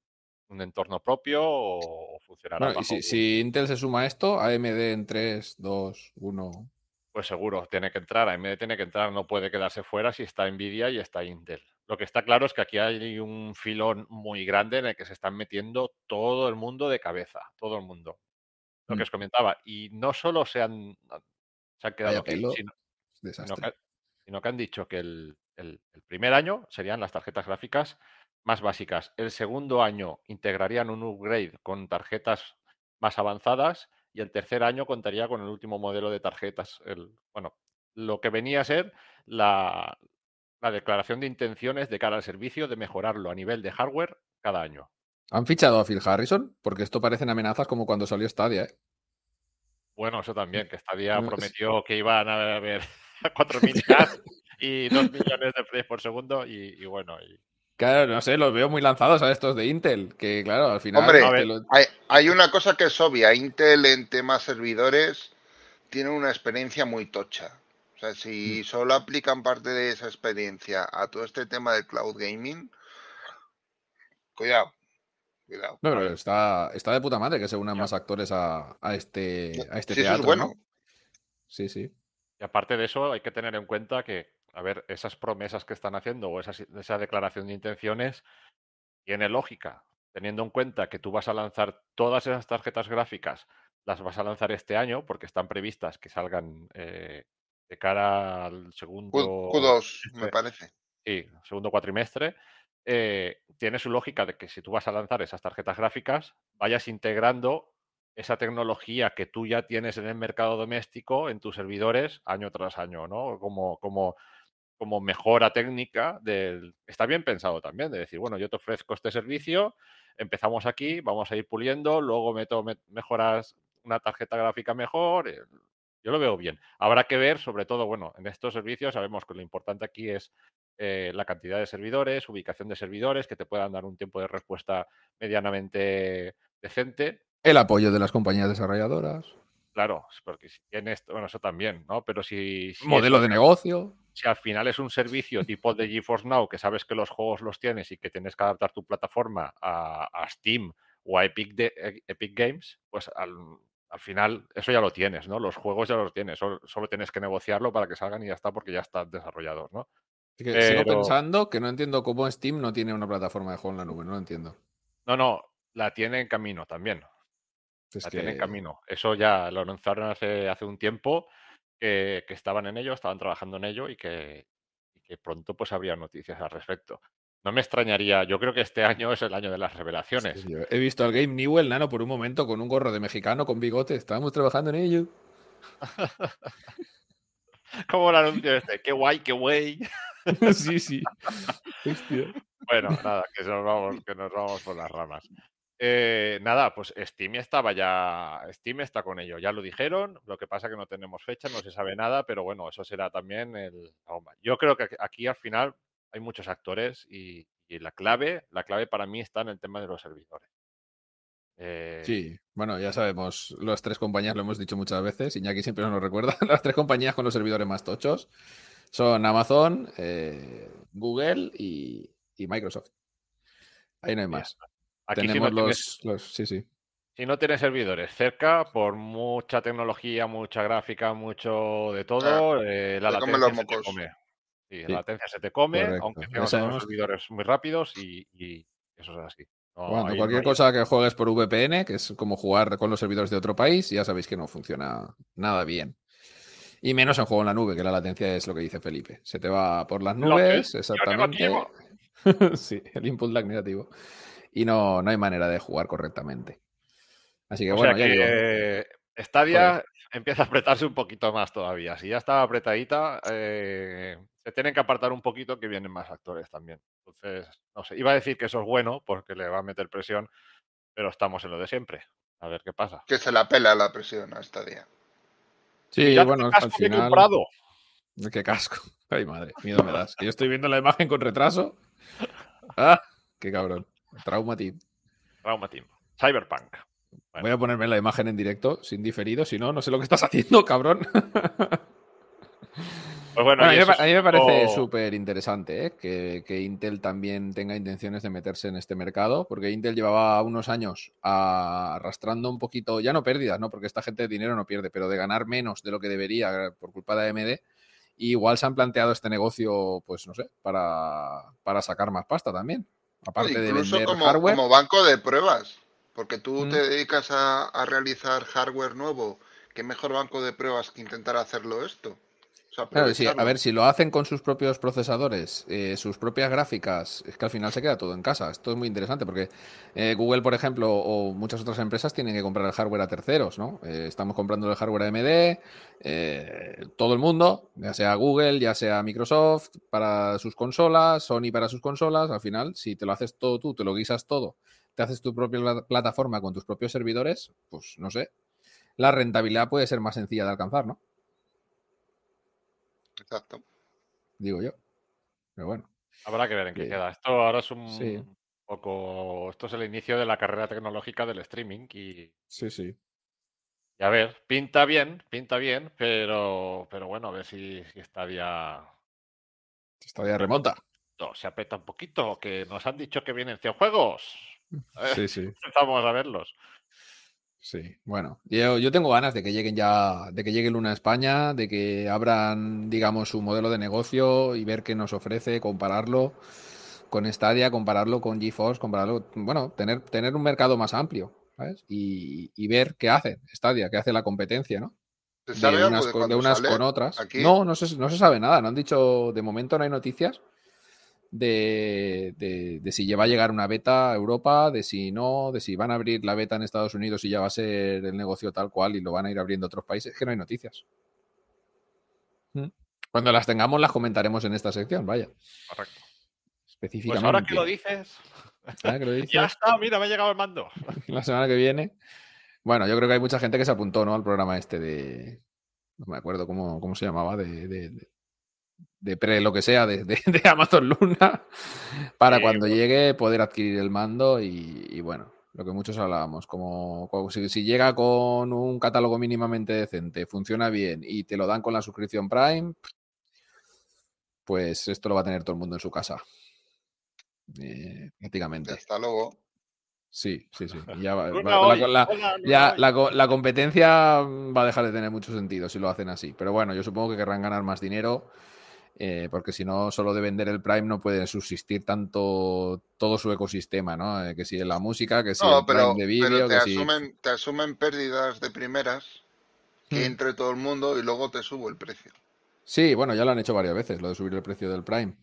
entorno propio o funcionará. Bueno, y si, Intel se suma a esto, AMD en 3, 2, 1. Pues seguro, tiene que entrar. AMD tiene que entrar, no puede quedarse fuera si está Nvidia y está Intel. Lo que está claro es que aquí hay un filón muy grande en el que se están metiendo todo el mundo de cabeza, todo el mundo. Lo que mm. os comentaba. Y no solo se han, se han quedado aquí, sino, que, han dicho que el, primer año serían las tarjetas gráficas más básicas. El segundo año integrarían un upgrade con tarjetas más avanzadas y el tercer año contaría con el último modelo de tarjetas. El, bueno, lo que venía a ser la, la declaración de intenciones de cara al servicio de mejorarlo a nivel de hardware cada año. ¿Han fichado a Phil Harrison? Porque esto parecen amenazas como cuando salió Stadia. ¿eh? Bueno, eso también, que Stadia prometió que iban a haber 4 millones y 2 millones de frames por segundo y, bueno. Claro, no sé, los veo muy lanzados a estos de Intel, que claro, al final... Hombre, hay, hay, una cosa que es obvia, Intel en temas servidores tiene una experiencia muy tocha sea, si mm. solo aplican parte de esa experiencia a todo este tema del cloud gaming, cuidado. Cuidado. No, pero está, está de puta madre que se unan más actores a, este, a este teatro. bueno. Sí, sí. Y aparte de eso, hay que tener en cuenta que, a ver, esas promesas que están haciendo o esa, esa declaración de intenciones tiene lógica, teniendo en cuenta que tú vas a lanzar todas esas tarjetas gráficas, las vas a lanzar este año porque están previstas que salgan eh, de cara al segundo... Q2, me parece. Sí, segundo cuatrimestre. Eh, tiene su lógica de que si tú vas a lanzar esas tarjetas gráficas, vayas integrando esa tecnología que tú ya tienes en el mercado doméstico en tus servidores año tras año, ¿no? Como, como, como mejora técnica del... Está bien pensado también, de decir, bueno, yo te ofrezco este servicio, empezamos aquí, vamos a ir puliendo, luego meto, mejoras una tarjeta gráfica mejor, eh, yo lo veo bien. Habrá que ver, sobre todo, bueno, en estos servicios sabemos que lo importante aquí es eh, la cantidad de servidores, ubicación de servidores, que te puedan dar un tiempo de respuesta medianamente decente. El apoyo de las compañías desarrolladoras. Claro, porque si tienes, bueno, eso también, ¿no? Pero si... Modelo de negocio. Si al final es un servicio tipo de GeForce Now, que sabes que los juegos los tienes y que tienes que adaptar tu plataforma a, Steam o a Epic, de, e, Epic Games, pues al, al final eso ya lo tienes, ¿no? Los juegos ya los tienes, solo, tienes que negociarlo para que salgan y ya está, porque ya están desarrollados, ¿no? Sigo pensando que no entiendo cómo Steam no tiene una plataforma de juego en la nube, no lo entiendo. No, no, la tiene en camino también. La tienen camino. Eso ya lo anunciaron hace, hace un tiempo, que, estaban en ello, estaban trabajando en ello y que, que pronto pues habría noticias al respecto. No me extrañaría, yo creo que este año es el año de las revelaciones. he visto al Game Newell, nano, por un momento con un gorro de mexicano con bigote. Estábamos trabajando en ello. Como el anuncio este, qué guay, qué güey. sí, sí. Bueno, nada, que nos vamos, que nos vamos por las ramas. Eh, nada, pues Steam estaba ya, Steam está con ello, ya lo dijeron, lo que pasa que no tenemos fecha, no se sabe nada, pero bueno, eso será también el... Yo creo que aquí al final hay muchos actores y, la clave, la clave para mí está en el tema de los servidores. Eh, sí, bueno, ya sabemos, las tres compañías lo hemos dicho muchas veces, Iñaki siempre nos lo recuerda, las tres compañías con los servidores más tochos son Amazon, eh, Google y, Microsoft. Ahí no hay más. Aquí Tenemos los, Sí, sí. Si no tienes servidores cerca, por mucha tecnología, mucha gráfica, mucho de todo, eh, la latencia se te come. Sí, la latencia se te come, aunque tengas servidores muy rápidos y, eso es así. Cuando cualquier cosa que juegues por VPN, que es como jugar con los servidores de otro país, ya sabéis que no funciona nada bien. Y menos en juego en la nube, que la latencia es lo que dice Felipe. Se te va por las nubes, exactamente. sí, el input lag negativo. Y no, no hay manera de jugar correctamente. Así que bueno, ya digo. Stadia empieza a apretarse un poquito más todavía. Si ya estaba apretadita, eh, se tienen que apartar un poquito que vienen más actores también. Entonces, no sé, iba a decir que eso es bueno porque le va a meter presión, pero estamos en lo de siempre. A ver qué pasa. Que se la pela la presión a Stadia. Sí, bueno, al final. Qué casco. Ay, madre, miedo me das. yo estoy viendo la imagen con retraso. Ah, qué cabrón. Trauma Team. Trauma Team. Cyberpunk. Voy a ponerme la imagen en directo, sin diferido, si no, no sé lo que estás haciendo, cabrón. Pues bueno, a, mí, me parece súper interesante ¿eh? que, Intel también tenga intenciones de meterse en este mercado, porque Intel llevaba unos años arrastrando un poquito, ya no pérdidas, ¿no? porque esta gente de dinero no pierde, pero de ganar menos de lo que debería por culpa de AMD. Y igual se han planteado este negocio, pues no sé, para, para sacar más pasta también. Aparte de vender como, hardware. como banco de pruebas, porque tú te dedicas a, a realizar hardware nuevo. ¿Qué mejor banco de pruebas que intentar hacerlo esto? Claro, sí, a ver, si lo hacen con sus propios procesadores, eh, sus propias gráficas, es que al final se queda todo en casa. Esto es muy interesante porque eh, Google, por ejemplo, o muchas otras empresas tienen que comprar el hardware a terceros, ¿no? Eh, estamos comprando el hardware AMD, todo el mundo, ya sea Google, ya sea Microsoft, para sus consolas, Sony para sus consolas. Al final, si te lo haces todo tú, te lo guisas todo, te haces tu propia plataforma con tus propios servidores, pues no sé, la rentabilidad puede ser más sencilla de alcanzar, ¿no? Exacto. Digo yo. Pero bueno. Habrá que ver en qué queda. Esto ahora es un poco. Esto es el inicio de la carrera tecnológica del streaming. Y, sí, sí. Y a ver, pinta bien, pinta bien, pero, pero bueno, a ver si, si Stadia. Stadia remonta. No, se apeta un poquito, que nos han dicho que vienen 100 juegos. Sí, sí. Empezamos a verlos. Sí, bueno, yo, tengo ganas de que lleguen ya, de que llegue Luna a España, de que abran, digamos, su modelo de negocio y ver qué nos ofrece, compararlo con Stadia, compararlo con GeForce, compararlo, bueno, tener, tener un mercado más amplio, ¿sabes? Y, ver qué hace Stadia, qué hace la competencia, ¿no? de unas, con otras. No, no se, no se sabe nada, no han dicho, de momento no hay noticias de, de, si va a llegar una beta a Europa, de si no, de si van a abrir la beta en Estados Unidos y ya va a ser el negocio tal cual y lo van a ir abriendo otros países, que no hay noticias. ¿Mm? Cuando las tengamos las comentaremos en esta sección, vaya. Correcto. Específicamente. Pues ahora que lo dices. ya está, mira, me ha llegado el mando. la semana que viene. Bueno, yo creo que hay mucha gente que se apuntó, ¿no? Al programa este de. No me acuerdo cómo, cómo se llamaba, de de pre lo que sea de, Amazon Luna para cuando llegue poder adquirir el mando y, bueno, lo que muchos hablábamos, como, si, llega con un catálogo mínimamente decente, funciona bien y te lo dan con la suscripción Prime, pues esto lo va a tener todo el mundo en su casa. Eh, prácticamente. Hasta luego. Sí, sí, sí. Ya, la, competencia va a dejar de tener mucho sentido si lo hacen así. Pero bueno, yo supongo que querrán ganar más dinero Eh, porque si no, solo de vender el Prime no puede subsistir tanto todo su ecosistema, ¿no? Eh, que si la música, que si el Prime de vídeo, te, asumen, te asumen pérdidas de primeras que hmm. entre todo el mundo y luego te subo el precio. Sí, bueno, ya lo han hecho varias veces, lo de subir el precio del Prime.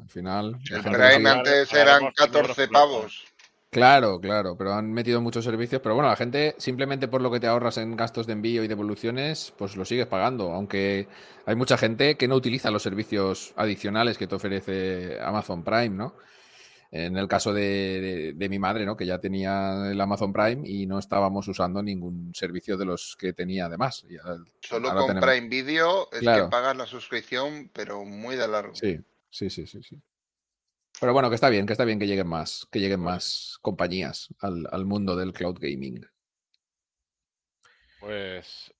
Al final. El Prime antes eran 14 pavos. Claro, claro, pero han metido muchos servicios. Pero bueno, la gente, simplemente por lo que te ahorras en gastos de envío y devoluciones, pues lo sigues pagando. Aunque hay mucha gente que no utiliza los servicios adicionales que te ofrece Amazon Prime, ¿no? En el caso de, mi madre, ¿no? Que ya tenía el Amazon Prime y no estábamos usando ningún servicio de los que tenía además. Solo con Prime Video es que pagas la suscripción, pero muy de largo. Sí, sí, sí, sí, sí. Pero bueno, que está bien, que está bien que lleguen más, que lleguen más compañías al, mundo del cloud gaming. Pues,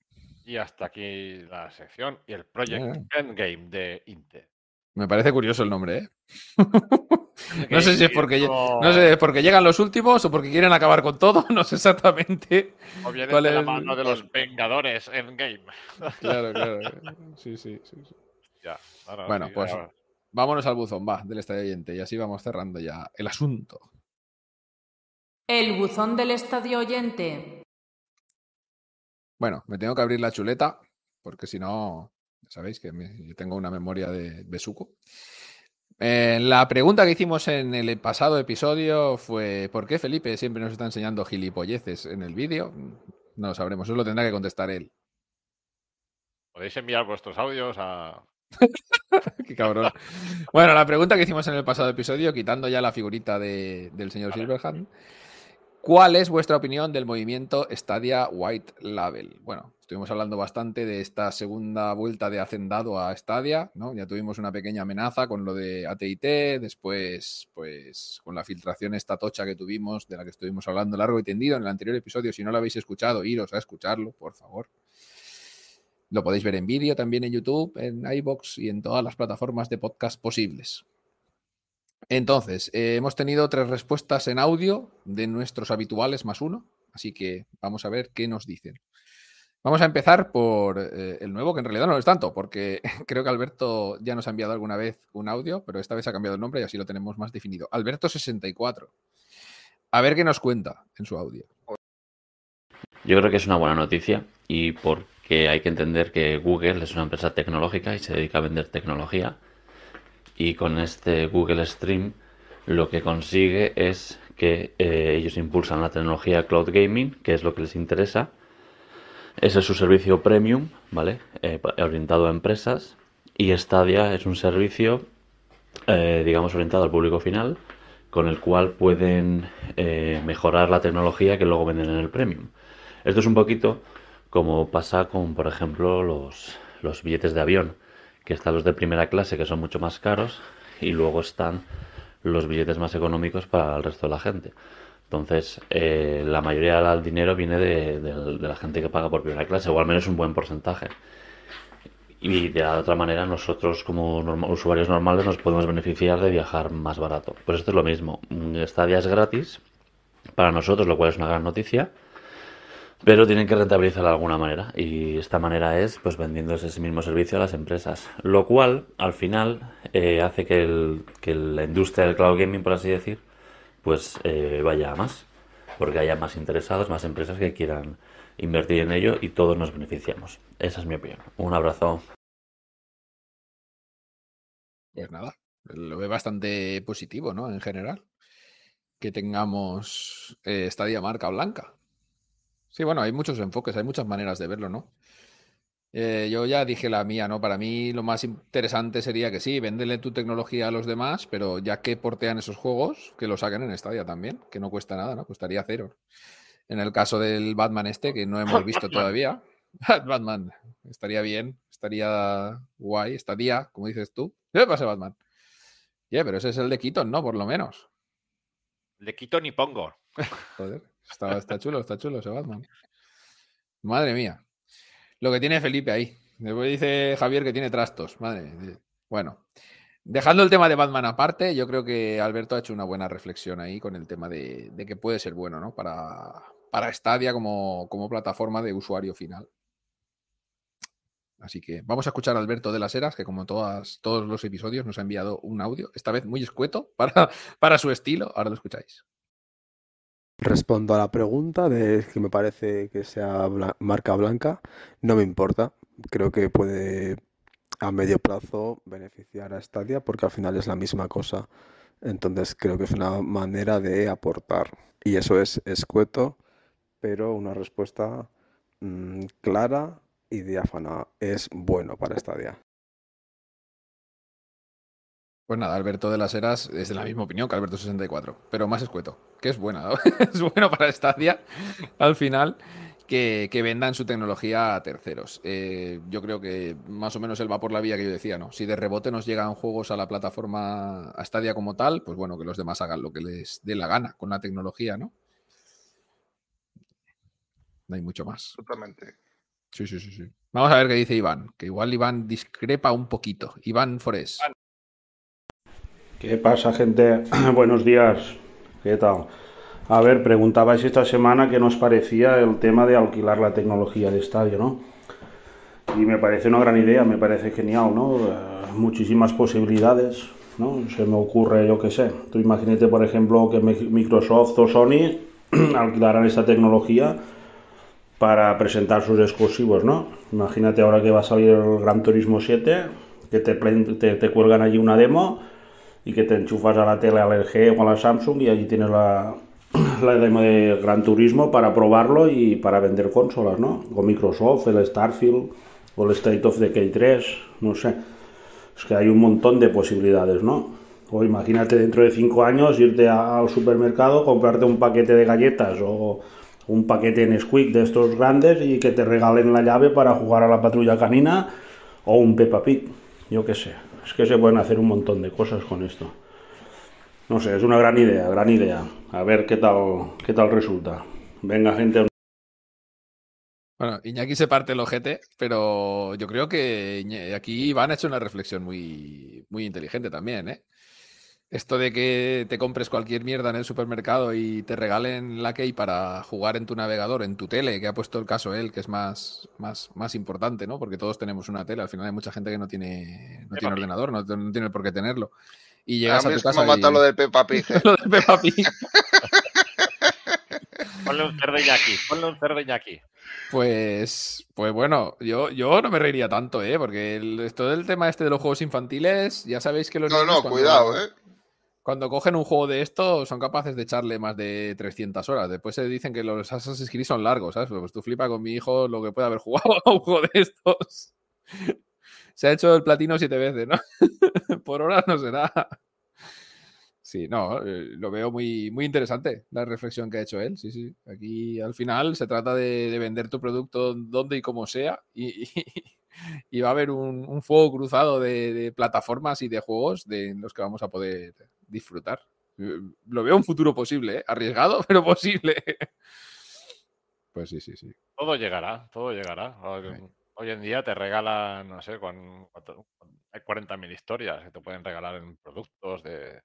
y hasta aquí la sección y el Project Endgame de Intel. Me parece curioso el nombre, ¿eh? no sé si es porque no sé, porque llegan los últimos o porque quieren acabar con todo, no sé exactamente. O viene de la mano de los Vengadores Endgame. claro, claro. Sí, sí, sí. Ya, bueno, pues Vámonos al buzón, va, del estadio oyente. Y así vamos cerrando ya el asunto. El buzón del estadio oyente. Bueno, me tengo que abrir la chuleta, porque si no, ya sabéis que yo tengo una memoria de besuco. Eh, la pregunta que hicimos en el pasado episodio fue: ¿por qué Felipe siempre nos está enseñando gilipolleces en el vídeo? No lo sabremos, eso lo tendrá que contestar él. Podéis enviar vuestros audios a Qué cabrón. Bueno, la pregunta que hicimos en el pasado episodio, quitando ya la figurita del señor Silverhand, ¿cuál es vuestra opinión del movimiento Stadia White Label? Bueno, estuvimos hablando bastante de esta segunda vuelta de Hacendado a Stadia, ¿no? Ya tuvimos una pequeña amenaza con lo de AT&T, después, pues, con la filtración esta tocha que tuvimos, de la que estuvimos hablando largo y tendido en el anterior episodio. Si no lo habéis escuchado, iros a escucharlo, por favor. Lo podéis ver en vídeo también en YouTube, en iBox y en todas las plataformas de podcast posibles. Entonces, eh, hemos tenido tres respuestas en audio de nuestros habituales más uno, así que vamos a ver qué nos dicen. Vamos a empezar por eh, el nuevo, que en realidad no es tanto, porque creo que Alberto ya nos ha enviado alguna vez un audio, pero esta vez ha cambiado el nombre y así lo tenemos más definido. Alberto64. A ver qué nos cuenta en su audio. Yo creo que es una buena noticia y por que hay que entender que Google es una empresa tecnológica y se dedica a vender tecnología. Y con este Google Stream lo que consigue es que eh, ellos impulsan la tecnología cloud gaming, que es lo que les interesa. Ese es su servicio premium, ¿vale? Eh, orientado a empresas. Y Stadia es un servicio, eh, digamos, orientado al público final, con el cual pueden mejorar la tecnología que luego venden en el premium. Esto es un poquito como pasa con, por ejemplo, los, los billetes de avión, que están los de primera clase, que son mucho más caros, y luego están los billetes más económicos para el resto de la gente. Entonces, eh, la mayoría del dinero viene de, la gente que paga por primera clase, o al menos un buen porcentaje. Y de otra manera, nosotros como usuarios normales nos podemos beneficiar de viajar más barato. Pues esto es lo mismo. Estadia es gratis para nosotros, lo cual es una gran noticia pero tienen que rentabilizar de alguna manera y esta manera es pues vendiendo ese mismo servicio a las empresas, lo cual al final eh, hace que, la industria del cloud gaming, por así decir, pues eh, vaya a más, porque haya más interesados, más empresas que quieran invertir en ello y todos nos beneficiamos. Esa es mi opinión. Un abrazo. Pues nada, lo ve bastante positivo, ¿no? En general, que tengamos eh, esta marca blanca. Sí, bueno, hay muchos enfoques, hay muchas maneras de verlo, ¿no? Eh, yo ya dije la mía, ¿no? Para mí lo más interesante sería que sí, venderle tu tecnología a los demás, pero ya que portean esos juegos, que lo saquen en Stadia también, que no cuesta nada, ¿no? Costaría cero. En el caso del Batman este, que no hemos visto todavía, Batman, estaría bien, estaría guay, estaría, como dices tú. ¿Qué pasa, Batman? Yeah, pero ese es el de Keaton, ¿no? Por lo menos. De Keaton y pongo. Joder. Está, chulo, está chulo ese Batman. Madre mía. Lo que tiene Felipe ahí. Después dice Javier que tiene trastos. Madre. Bueno. Dejando el tema de Batman aparte, yo creo que Alberto ha hecho una buena reflexión ahí con el tema de, que puede ser bueno, ¿no? Para, para Stadia como, como plataforma de usuario final. Así que vamos a escuchar a Alberto de las Heras, que como todas, todos los episodios nos ha enviado un audio, esta vez muy escueto para, para su estilo. Ahora lo escucháis. Respondo a la pregunta de que me parece que sea marca blanca. No me importa. Creo que puede a medio plazo beneficiar a Stadia porque al final es la misma cosa. Entonces creo que es una manera de aportar. Y eso es escueto, pero una respuesta mm, clara y diáfana. Es bueno para Stadia. Pues nada, Alberto de las Heras es de la misma opinión que Alberto 64, pero más escueto, que es buena, es bueno para Stadia al final que, vendan su tecnología a terceros. Eh, yo creo que más o menos él va por la vía que yo decía, ¿no? Si de rebote nos llegan juegos a la plataforma a Stadia como tal, pues bueno, que los demás hagan lo que les dé la gana con la tecnología, ¿no? No hay mucho más. Totalmente. Sí, sí, sí, sí. Vamos a ver qué dice Iván, que igual Iván discrepa un poquito. Iván Forés. ¿Qué pasa, gente? Buenos días. ¿Qué tal? A ver, preguntabais esta semana qué nos parecía el tema de alquilar la tecnología de estadio, ¿no? Y me parece una gran idea, me parece genial, ¿no? Eh, muchísimas posibilidades, ¿no? Se me ocurre, yo qué sé, tú imagínate, por ejemplo, que Microsoft o Sony alquilaran esta tecnología para presentar sus exclusivos, ¿no? Imagínate ahora que va a salir el Gran Turismo 7, que te, cuelgan allí una demo y que te enchufas a la tele al LG o a la Samsung y allí tienes la, demo de Gran Turismo para probarlo y para vender consolas, ¿no? O Microsoft, el Starfield o el State of Decay 3, no sé. Es que hay un montón de posibilidades, ¿no? O imagínate dentro de cinco años irte al supermercado, comprarte un paquete de galletas o un paquete en Squeak de estos grandes y que te regalen la llave para jugar a la patrulla canina o un Peppa Pig, yo qué sé. Es que se pueden hacer un montón de cosas con esto. No sé, es una gran idea, gran idea. A ver qué tal, qué tal resulta. Venga, gente. Bueno, Iñaki se parte el ojete, pero yo creo que aquí Iván ha hecho una reflexión muy, muy inteligente también, ¿eh? Esto de que te compres cualquier mierda en el supermercado y te regalen la key para jugar en tu navegador, en tu tele, que ha puesto el caso él, que es más, más, más importante, ¿no? Porque todos tenemos una tele. Al final hay mucha gente que no tiene, no tiene ordenador, no, no, tiene por qué tenerlo. Y llegas a, tu casa. y... lo del Peppa Pig. ¿eh? lo del Peppa Pig. ponle un cerdo aquí, ponle un cerdo aquí. Pues, pues bueno, yo, yo no me reiría tanto, ¿eh? Porque el, todo el tema este de los juegos infantiles, ya sabéis que los. No, no, cuidado, ¿eh? Cuando cogen un juego de esto, son capaces de echarle más de 300 horas. Después se dicen que los Assassin's Creed son largos, ¿sabes? Pues tú flipas con mi hijo lo que puede haber jugado a un juego de estos. Se ha hecho el platino siete veces, ¿no? Por hora no será. Sí, no, eh, lo veo muy, muy interesante la reflexión que ha hecho él. Sí, sí. Aquí al final se trata de, vender tu producto donde y como sea y, va a haber un, un fuego cruzado de, de, plataformas y de juegos de los que vamos a poder disfrutar. Lo veo un futuro posible, ¿eh? arriesgado, pero posible. Pues sí, sí, sí. Todo llegará, todo llegará. Hoy en día te regalan, no sé, con, hay 40.000 historias que te pueden regalar en productos de...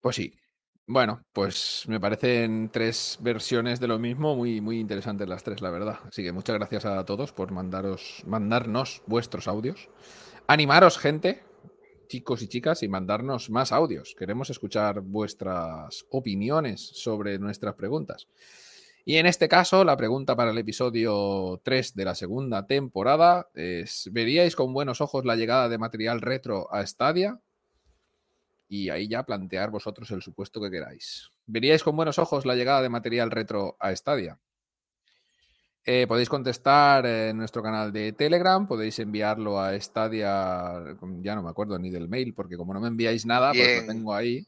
Pues sí. Bueno, pues me parecen tres versiones de lo mismo, muy, muy interesantes las tres, la verdad. Así que muchas gracias a todos por mandaros, mandarnos vuestros audios. Animaros, gente, chicos y chicas, y mandarnos más audios. Queremos escuchar vuestras opiniones sobre nuestras preguntas. Y en este caso, la pregunta para el episodio 3 de la segunda temporada es, ¿veríais con buenos ojos la llegada de material retro a Stadia? Y ahí ya plantear vosotros el supuesto que queráis. ¿Veríais con buenos ojos la llegada de material retro a Stadia? Eh, podéis contestar en nuestro canal de Telegram, podéis enviarlo a Stadia, ya no me acuerdo ni del mail, porque como no me enviáis nada, pues lo tengo ahí.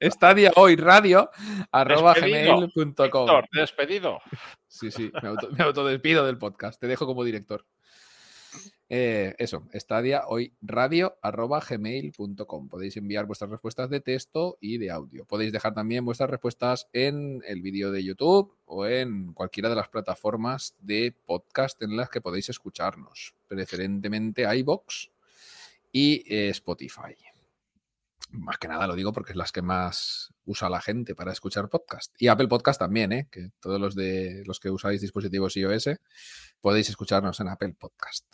Stadia, hoy radio arroba gmail.com. Despedido. Sí, sí, me autodespido del podcast, te dejo como director. Eh, eso, estadia hoy radio arroba gmail.com. Podéis enviar vuestras respuestas de texto y de audio. Podéis dejar también vuestras respuestas en el vídeo de YouTube o en cualquiera de las plataformas de podcast en las que podéis escucharnos, preferentemente iBox y eh, Spotify. Más que nada lo digo porque es las que más usa la gente para escuchar podcast. Y Apple Podcast también, ¿eh? que todos los de los que usáis dispositivos iOS podéis escucharnos en Apple Podcast.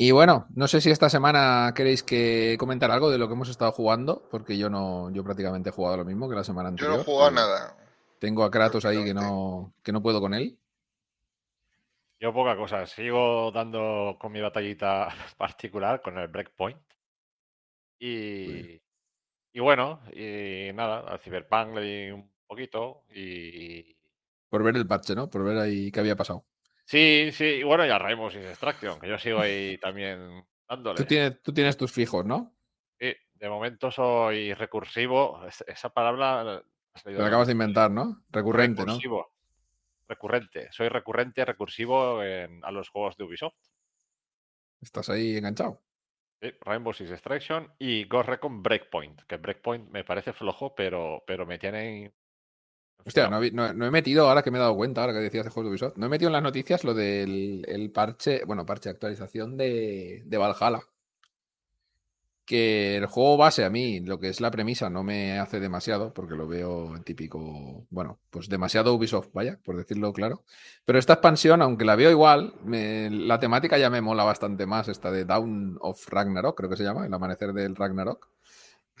Y bueno, no sé si esta semana queréis que comentar algo de lo que hemos estado jugando, porque yo no, yo prácticamente he jugado lo mismo que la semana anterior. Yo no he jugado nada. Tengo a Kratos ahí que no, que no puedo con él. Yo poca cosa, sigo dando con mi batallita particular, con el Breakpoint. Y, y bueno, y nada, al Cyberpunk le di un poquito y... Por ver el parche, ¿no? Por ver ahí qué había pasado. Sí, sí, y bueno, ya Rainbow Six Extraction, que yo sigo ahí también dándole. Tú tienes, tú tienes tus fijos, ¿no? Sí, de momento soy recursivo. Esa palabra... la acabas de inventar, ¿no? Recurrente, recursivo. Recurrente. Soy recurrente, recursivo en, a los juegos de Ubisoft. ¿Estás ahí enganchado? Sí, Rainbow Six Extraction y Ghost Recon Breakpoint, que Breakpoint me parece flojo, pero, pero me tienen Hostia, no, he metido, ahora que me he dado cuenta, ahora que decías de juegos de Ubisoft, no he metido en las noticias lo del el parche, bueno, parche actualización de, de Valhalla. Que el juego base a mí, lo que es la premisa, no me hace demasiado, porque lo veo típico, bueno, pues demasiado Ubisoft, vaya, por decirlo claro. Pero esta expansión, aunque la veo igual, la temática ya me mola bastante más, esta de Down of Ragnarok, creo que se llama, el amanecer del Ragnarok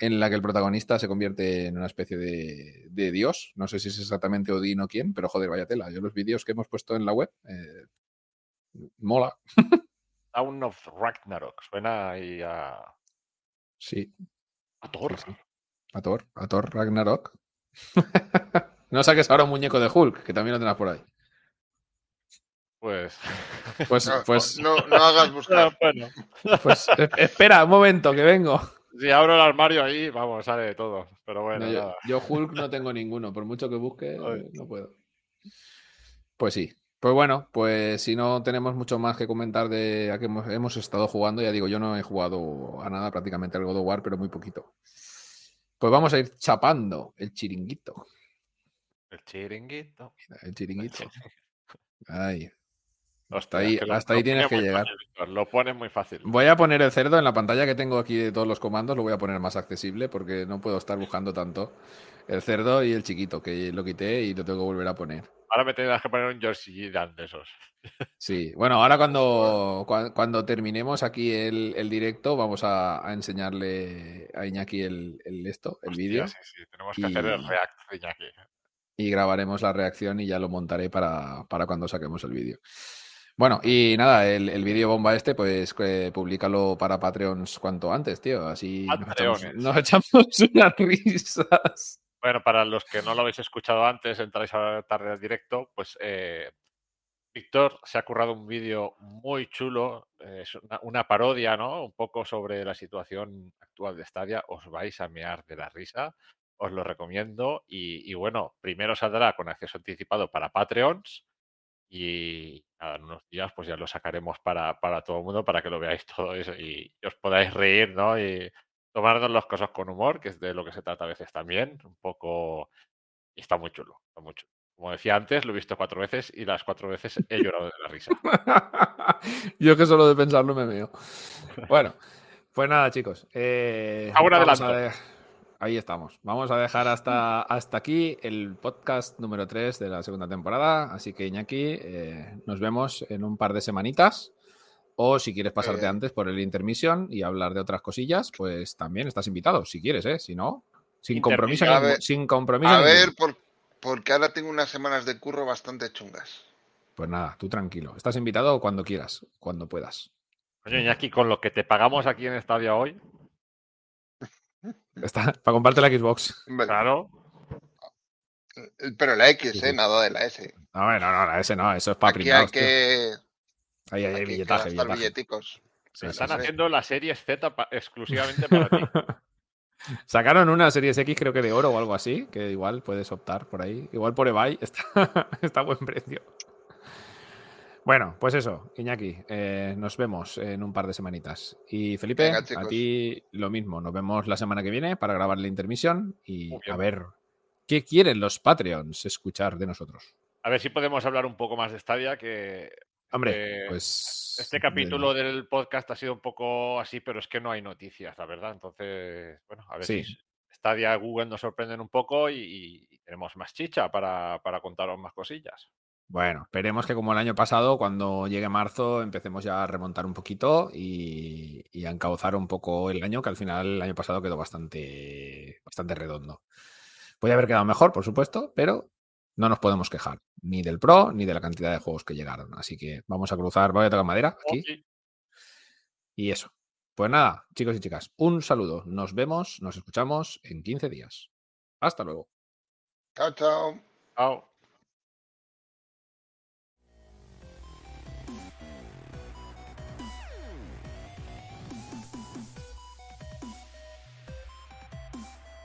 en la que el protagonista se convierte en una especie de, dios. No sé si es exactamente Odín o quién, pero joder, vaya tela. Yo los vídeos que hemos puesto en la web, eh, mola. Down of Ragnarok, suena ahí a... Sí. A Thor. A Thor, a Thor Ragnarok. no saques ahora un muñeco de Hulk, que también lo tendrás por ahí. Pues. Pues, no, pues... no, hagas buscar. Pues espera un momento, que vengo. Si abro el armario ahí, vamos, sale de todo. Pero bueno, yo, Hulk no tengo ninguno, por mucho que busque, no puedo. Pues sí. Pues bueno, pues si no tenemos mucho más que comentar de a que hemos, estado jugando, ya digo, yo no he jugado a nada prácticamente al God of War, pero muy poquito. Pues vamos a ir chapando el chiringuito. El chiringuito. El chiringuito. Ay, hasta ahí, hasta ahí tienes que llegar. lo pones muy fácil. Voy a poner el cerdo en la pantalla que tengo aquí de todos los comandos, lo voy a poner más accesible porque no puedo estar buscando tanto. El cerdo y el chiquito, que lo quité y lo tengo que volver a poner. Ahora me tendrás que poner un George Dan de esos. Sí, bueno, ahora cuando, cuando, terminemos aquí el, directo, vamos a, enseñarle a Iñaki el, esto, el vídeo. Sí, sí, tenemos que hacer el react de Iñaki. Y grabaremos la reacción y ya lo montaré para, para cuando saquemos el vídeo. Bueno, y nada, el, vídeo bomba este, pues que públicalo para Patreons cuanto antes, tío. Así nos echamos, unas risas. Bueno, para los que no lo habéis escuchado antes, entráis a la tarde al directo, pues eh, Víctor se ha currado un vídeo muy chulo, es una, parodia, ¿no? Un poco sobre la situación actual de Stadia. Os vais a mear de la risa, os lo recomiendo. Y, y bueno, primero saldrá con acceso anticipado para Patreons y en unos días pues ya lo sacaremos para, para todo el mundo para que lo veáis todo eso y, os podáis reír, ¿no? Y tomarnos las cosas con humor, que es de lo que se trata a veces también, un poco... Y está muy chulo, está muy Como decía antes, lo he visto cuatro veces y las cuatro veces he llorado de la risa. Yo que solo de pensarlo me veo. Bueno, pues nada, chicos. Eh, Ahora adelante. Ahí estamos. Vamos a dejar hasta, hasta aquí el podcast número 3 de la segunda temporada. Así que, Iñaki, eh, nos vemos en un par de semanitas. O si quieres pasarte eh. antes por el intermission y hablar de otras cosillas, pues también estás invitado, si quieres, ¿eh? Si no, sin compromiso. sin compromiso a ver, porque ahora tengo unas semanas de curro bastante chungas. Pues nada, tú tranquilo. Estás invitado cuando quieras, cuando puedas. Oye, Iñaki, con lo que te pagamos aquí en Estadio hoy, Está, para comprarte la Xbox. Claro. Pero la X, ¿eh? Nada de la S. No, no, no, la S no, eso es para Aquí hay que. Ahí, hay billetaje, billeticos. Se están haciendo la serie Z exclusivamente para ti. Sacaron una serie X, creo que de oro o algo así, que igual puedes optar por ahí. Igual por eBay está, está a buen precio. Bueno, pues eso, Iñaki, eh, nos vemos en un par de semanitas. Y Felipe, a ti lo mismo, nos vemos la semana que viene para grabar la intermisión y a ver qué quieren los Patreons escuchar de nosotros. A ver si podemos hablar un poco más de Stadia, que Hombre, pues. Este capítulo del podcast ha sido un poco así, pero es que no hay noticias, la verdad. Entonces, bueno, a ver si Stadia Google nos sorprenden un poco y, tenemos más chicha para, para contaros más cosillas. Bueno, esperemos que como el año pasado, cuando llegue marzo, empecemos ya a remontar un poquito y, a encauzar un poco el año, que al final el año pasado quedó bastante, bastante redondo. Puede haber quedado mejor, por supuesto, pero no nos podemos quejar ni del Pro ni de la cantidad de juegos que llegaron. Así que vamos a cruzar, voy a tocar madera aquí. Y eso. Pues nada, chicos y chicas, un saludo. Nos vemos, nos escuchamos en 15 días. Hasta luego. Chao, chao. Chao.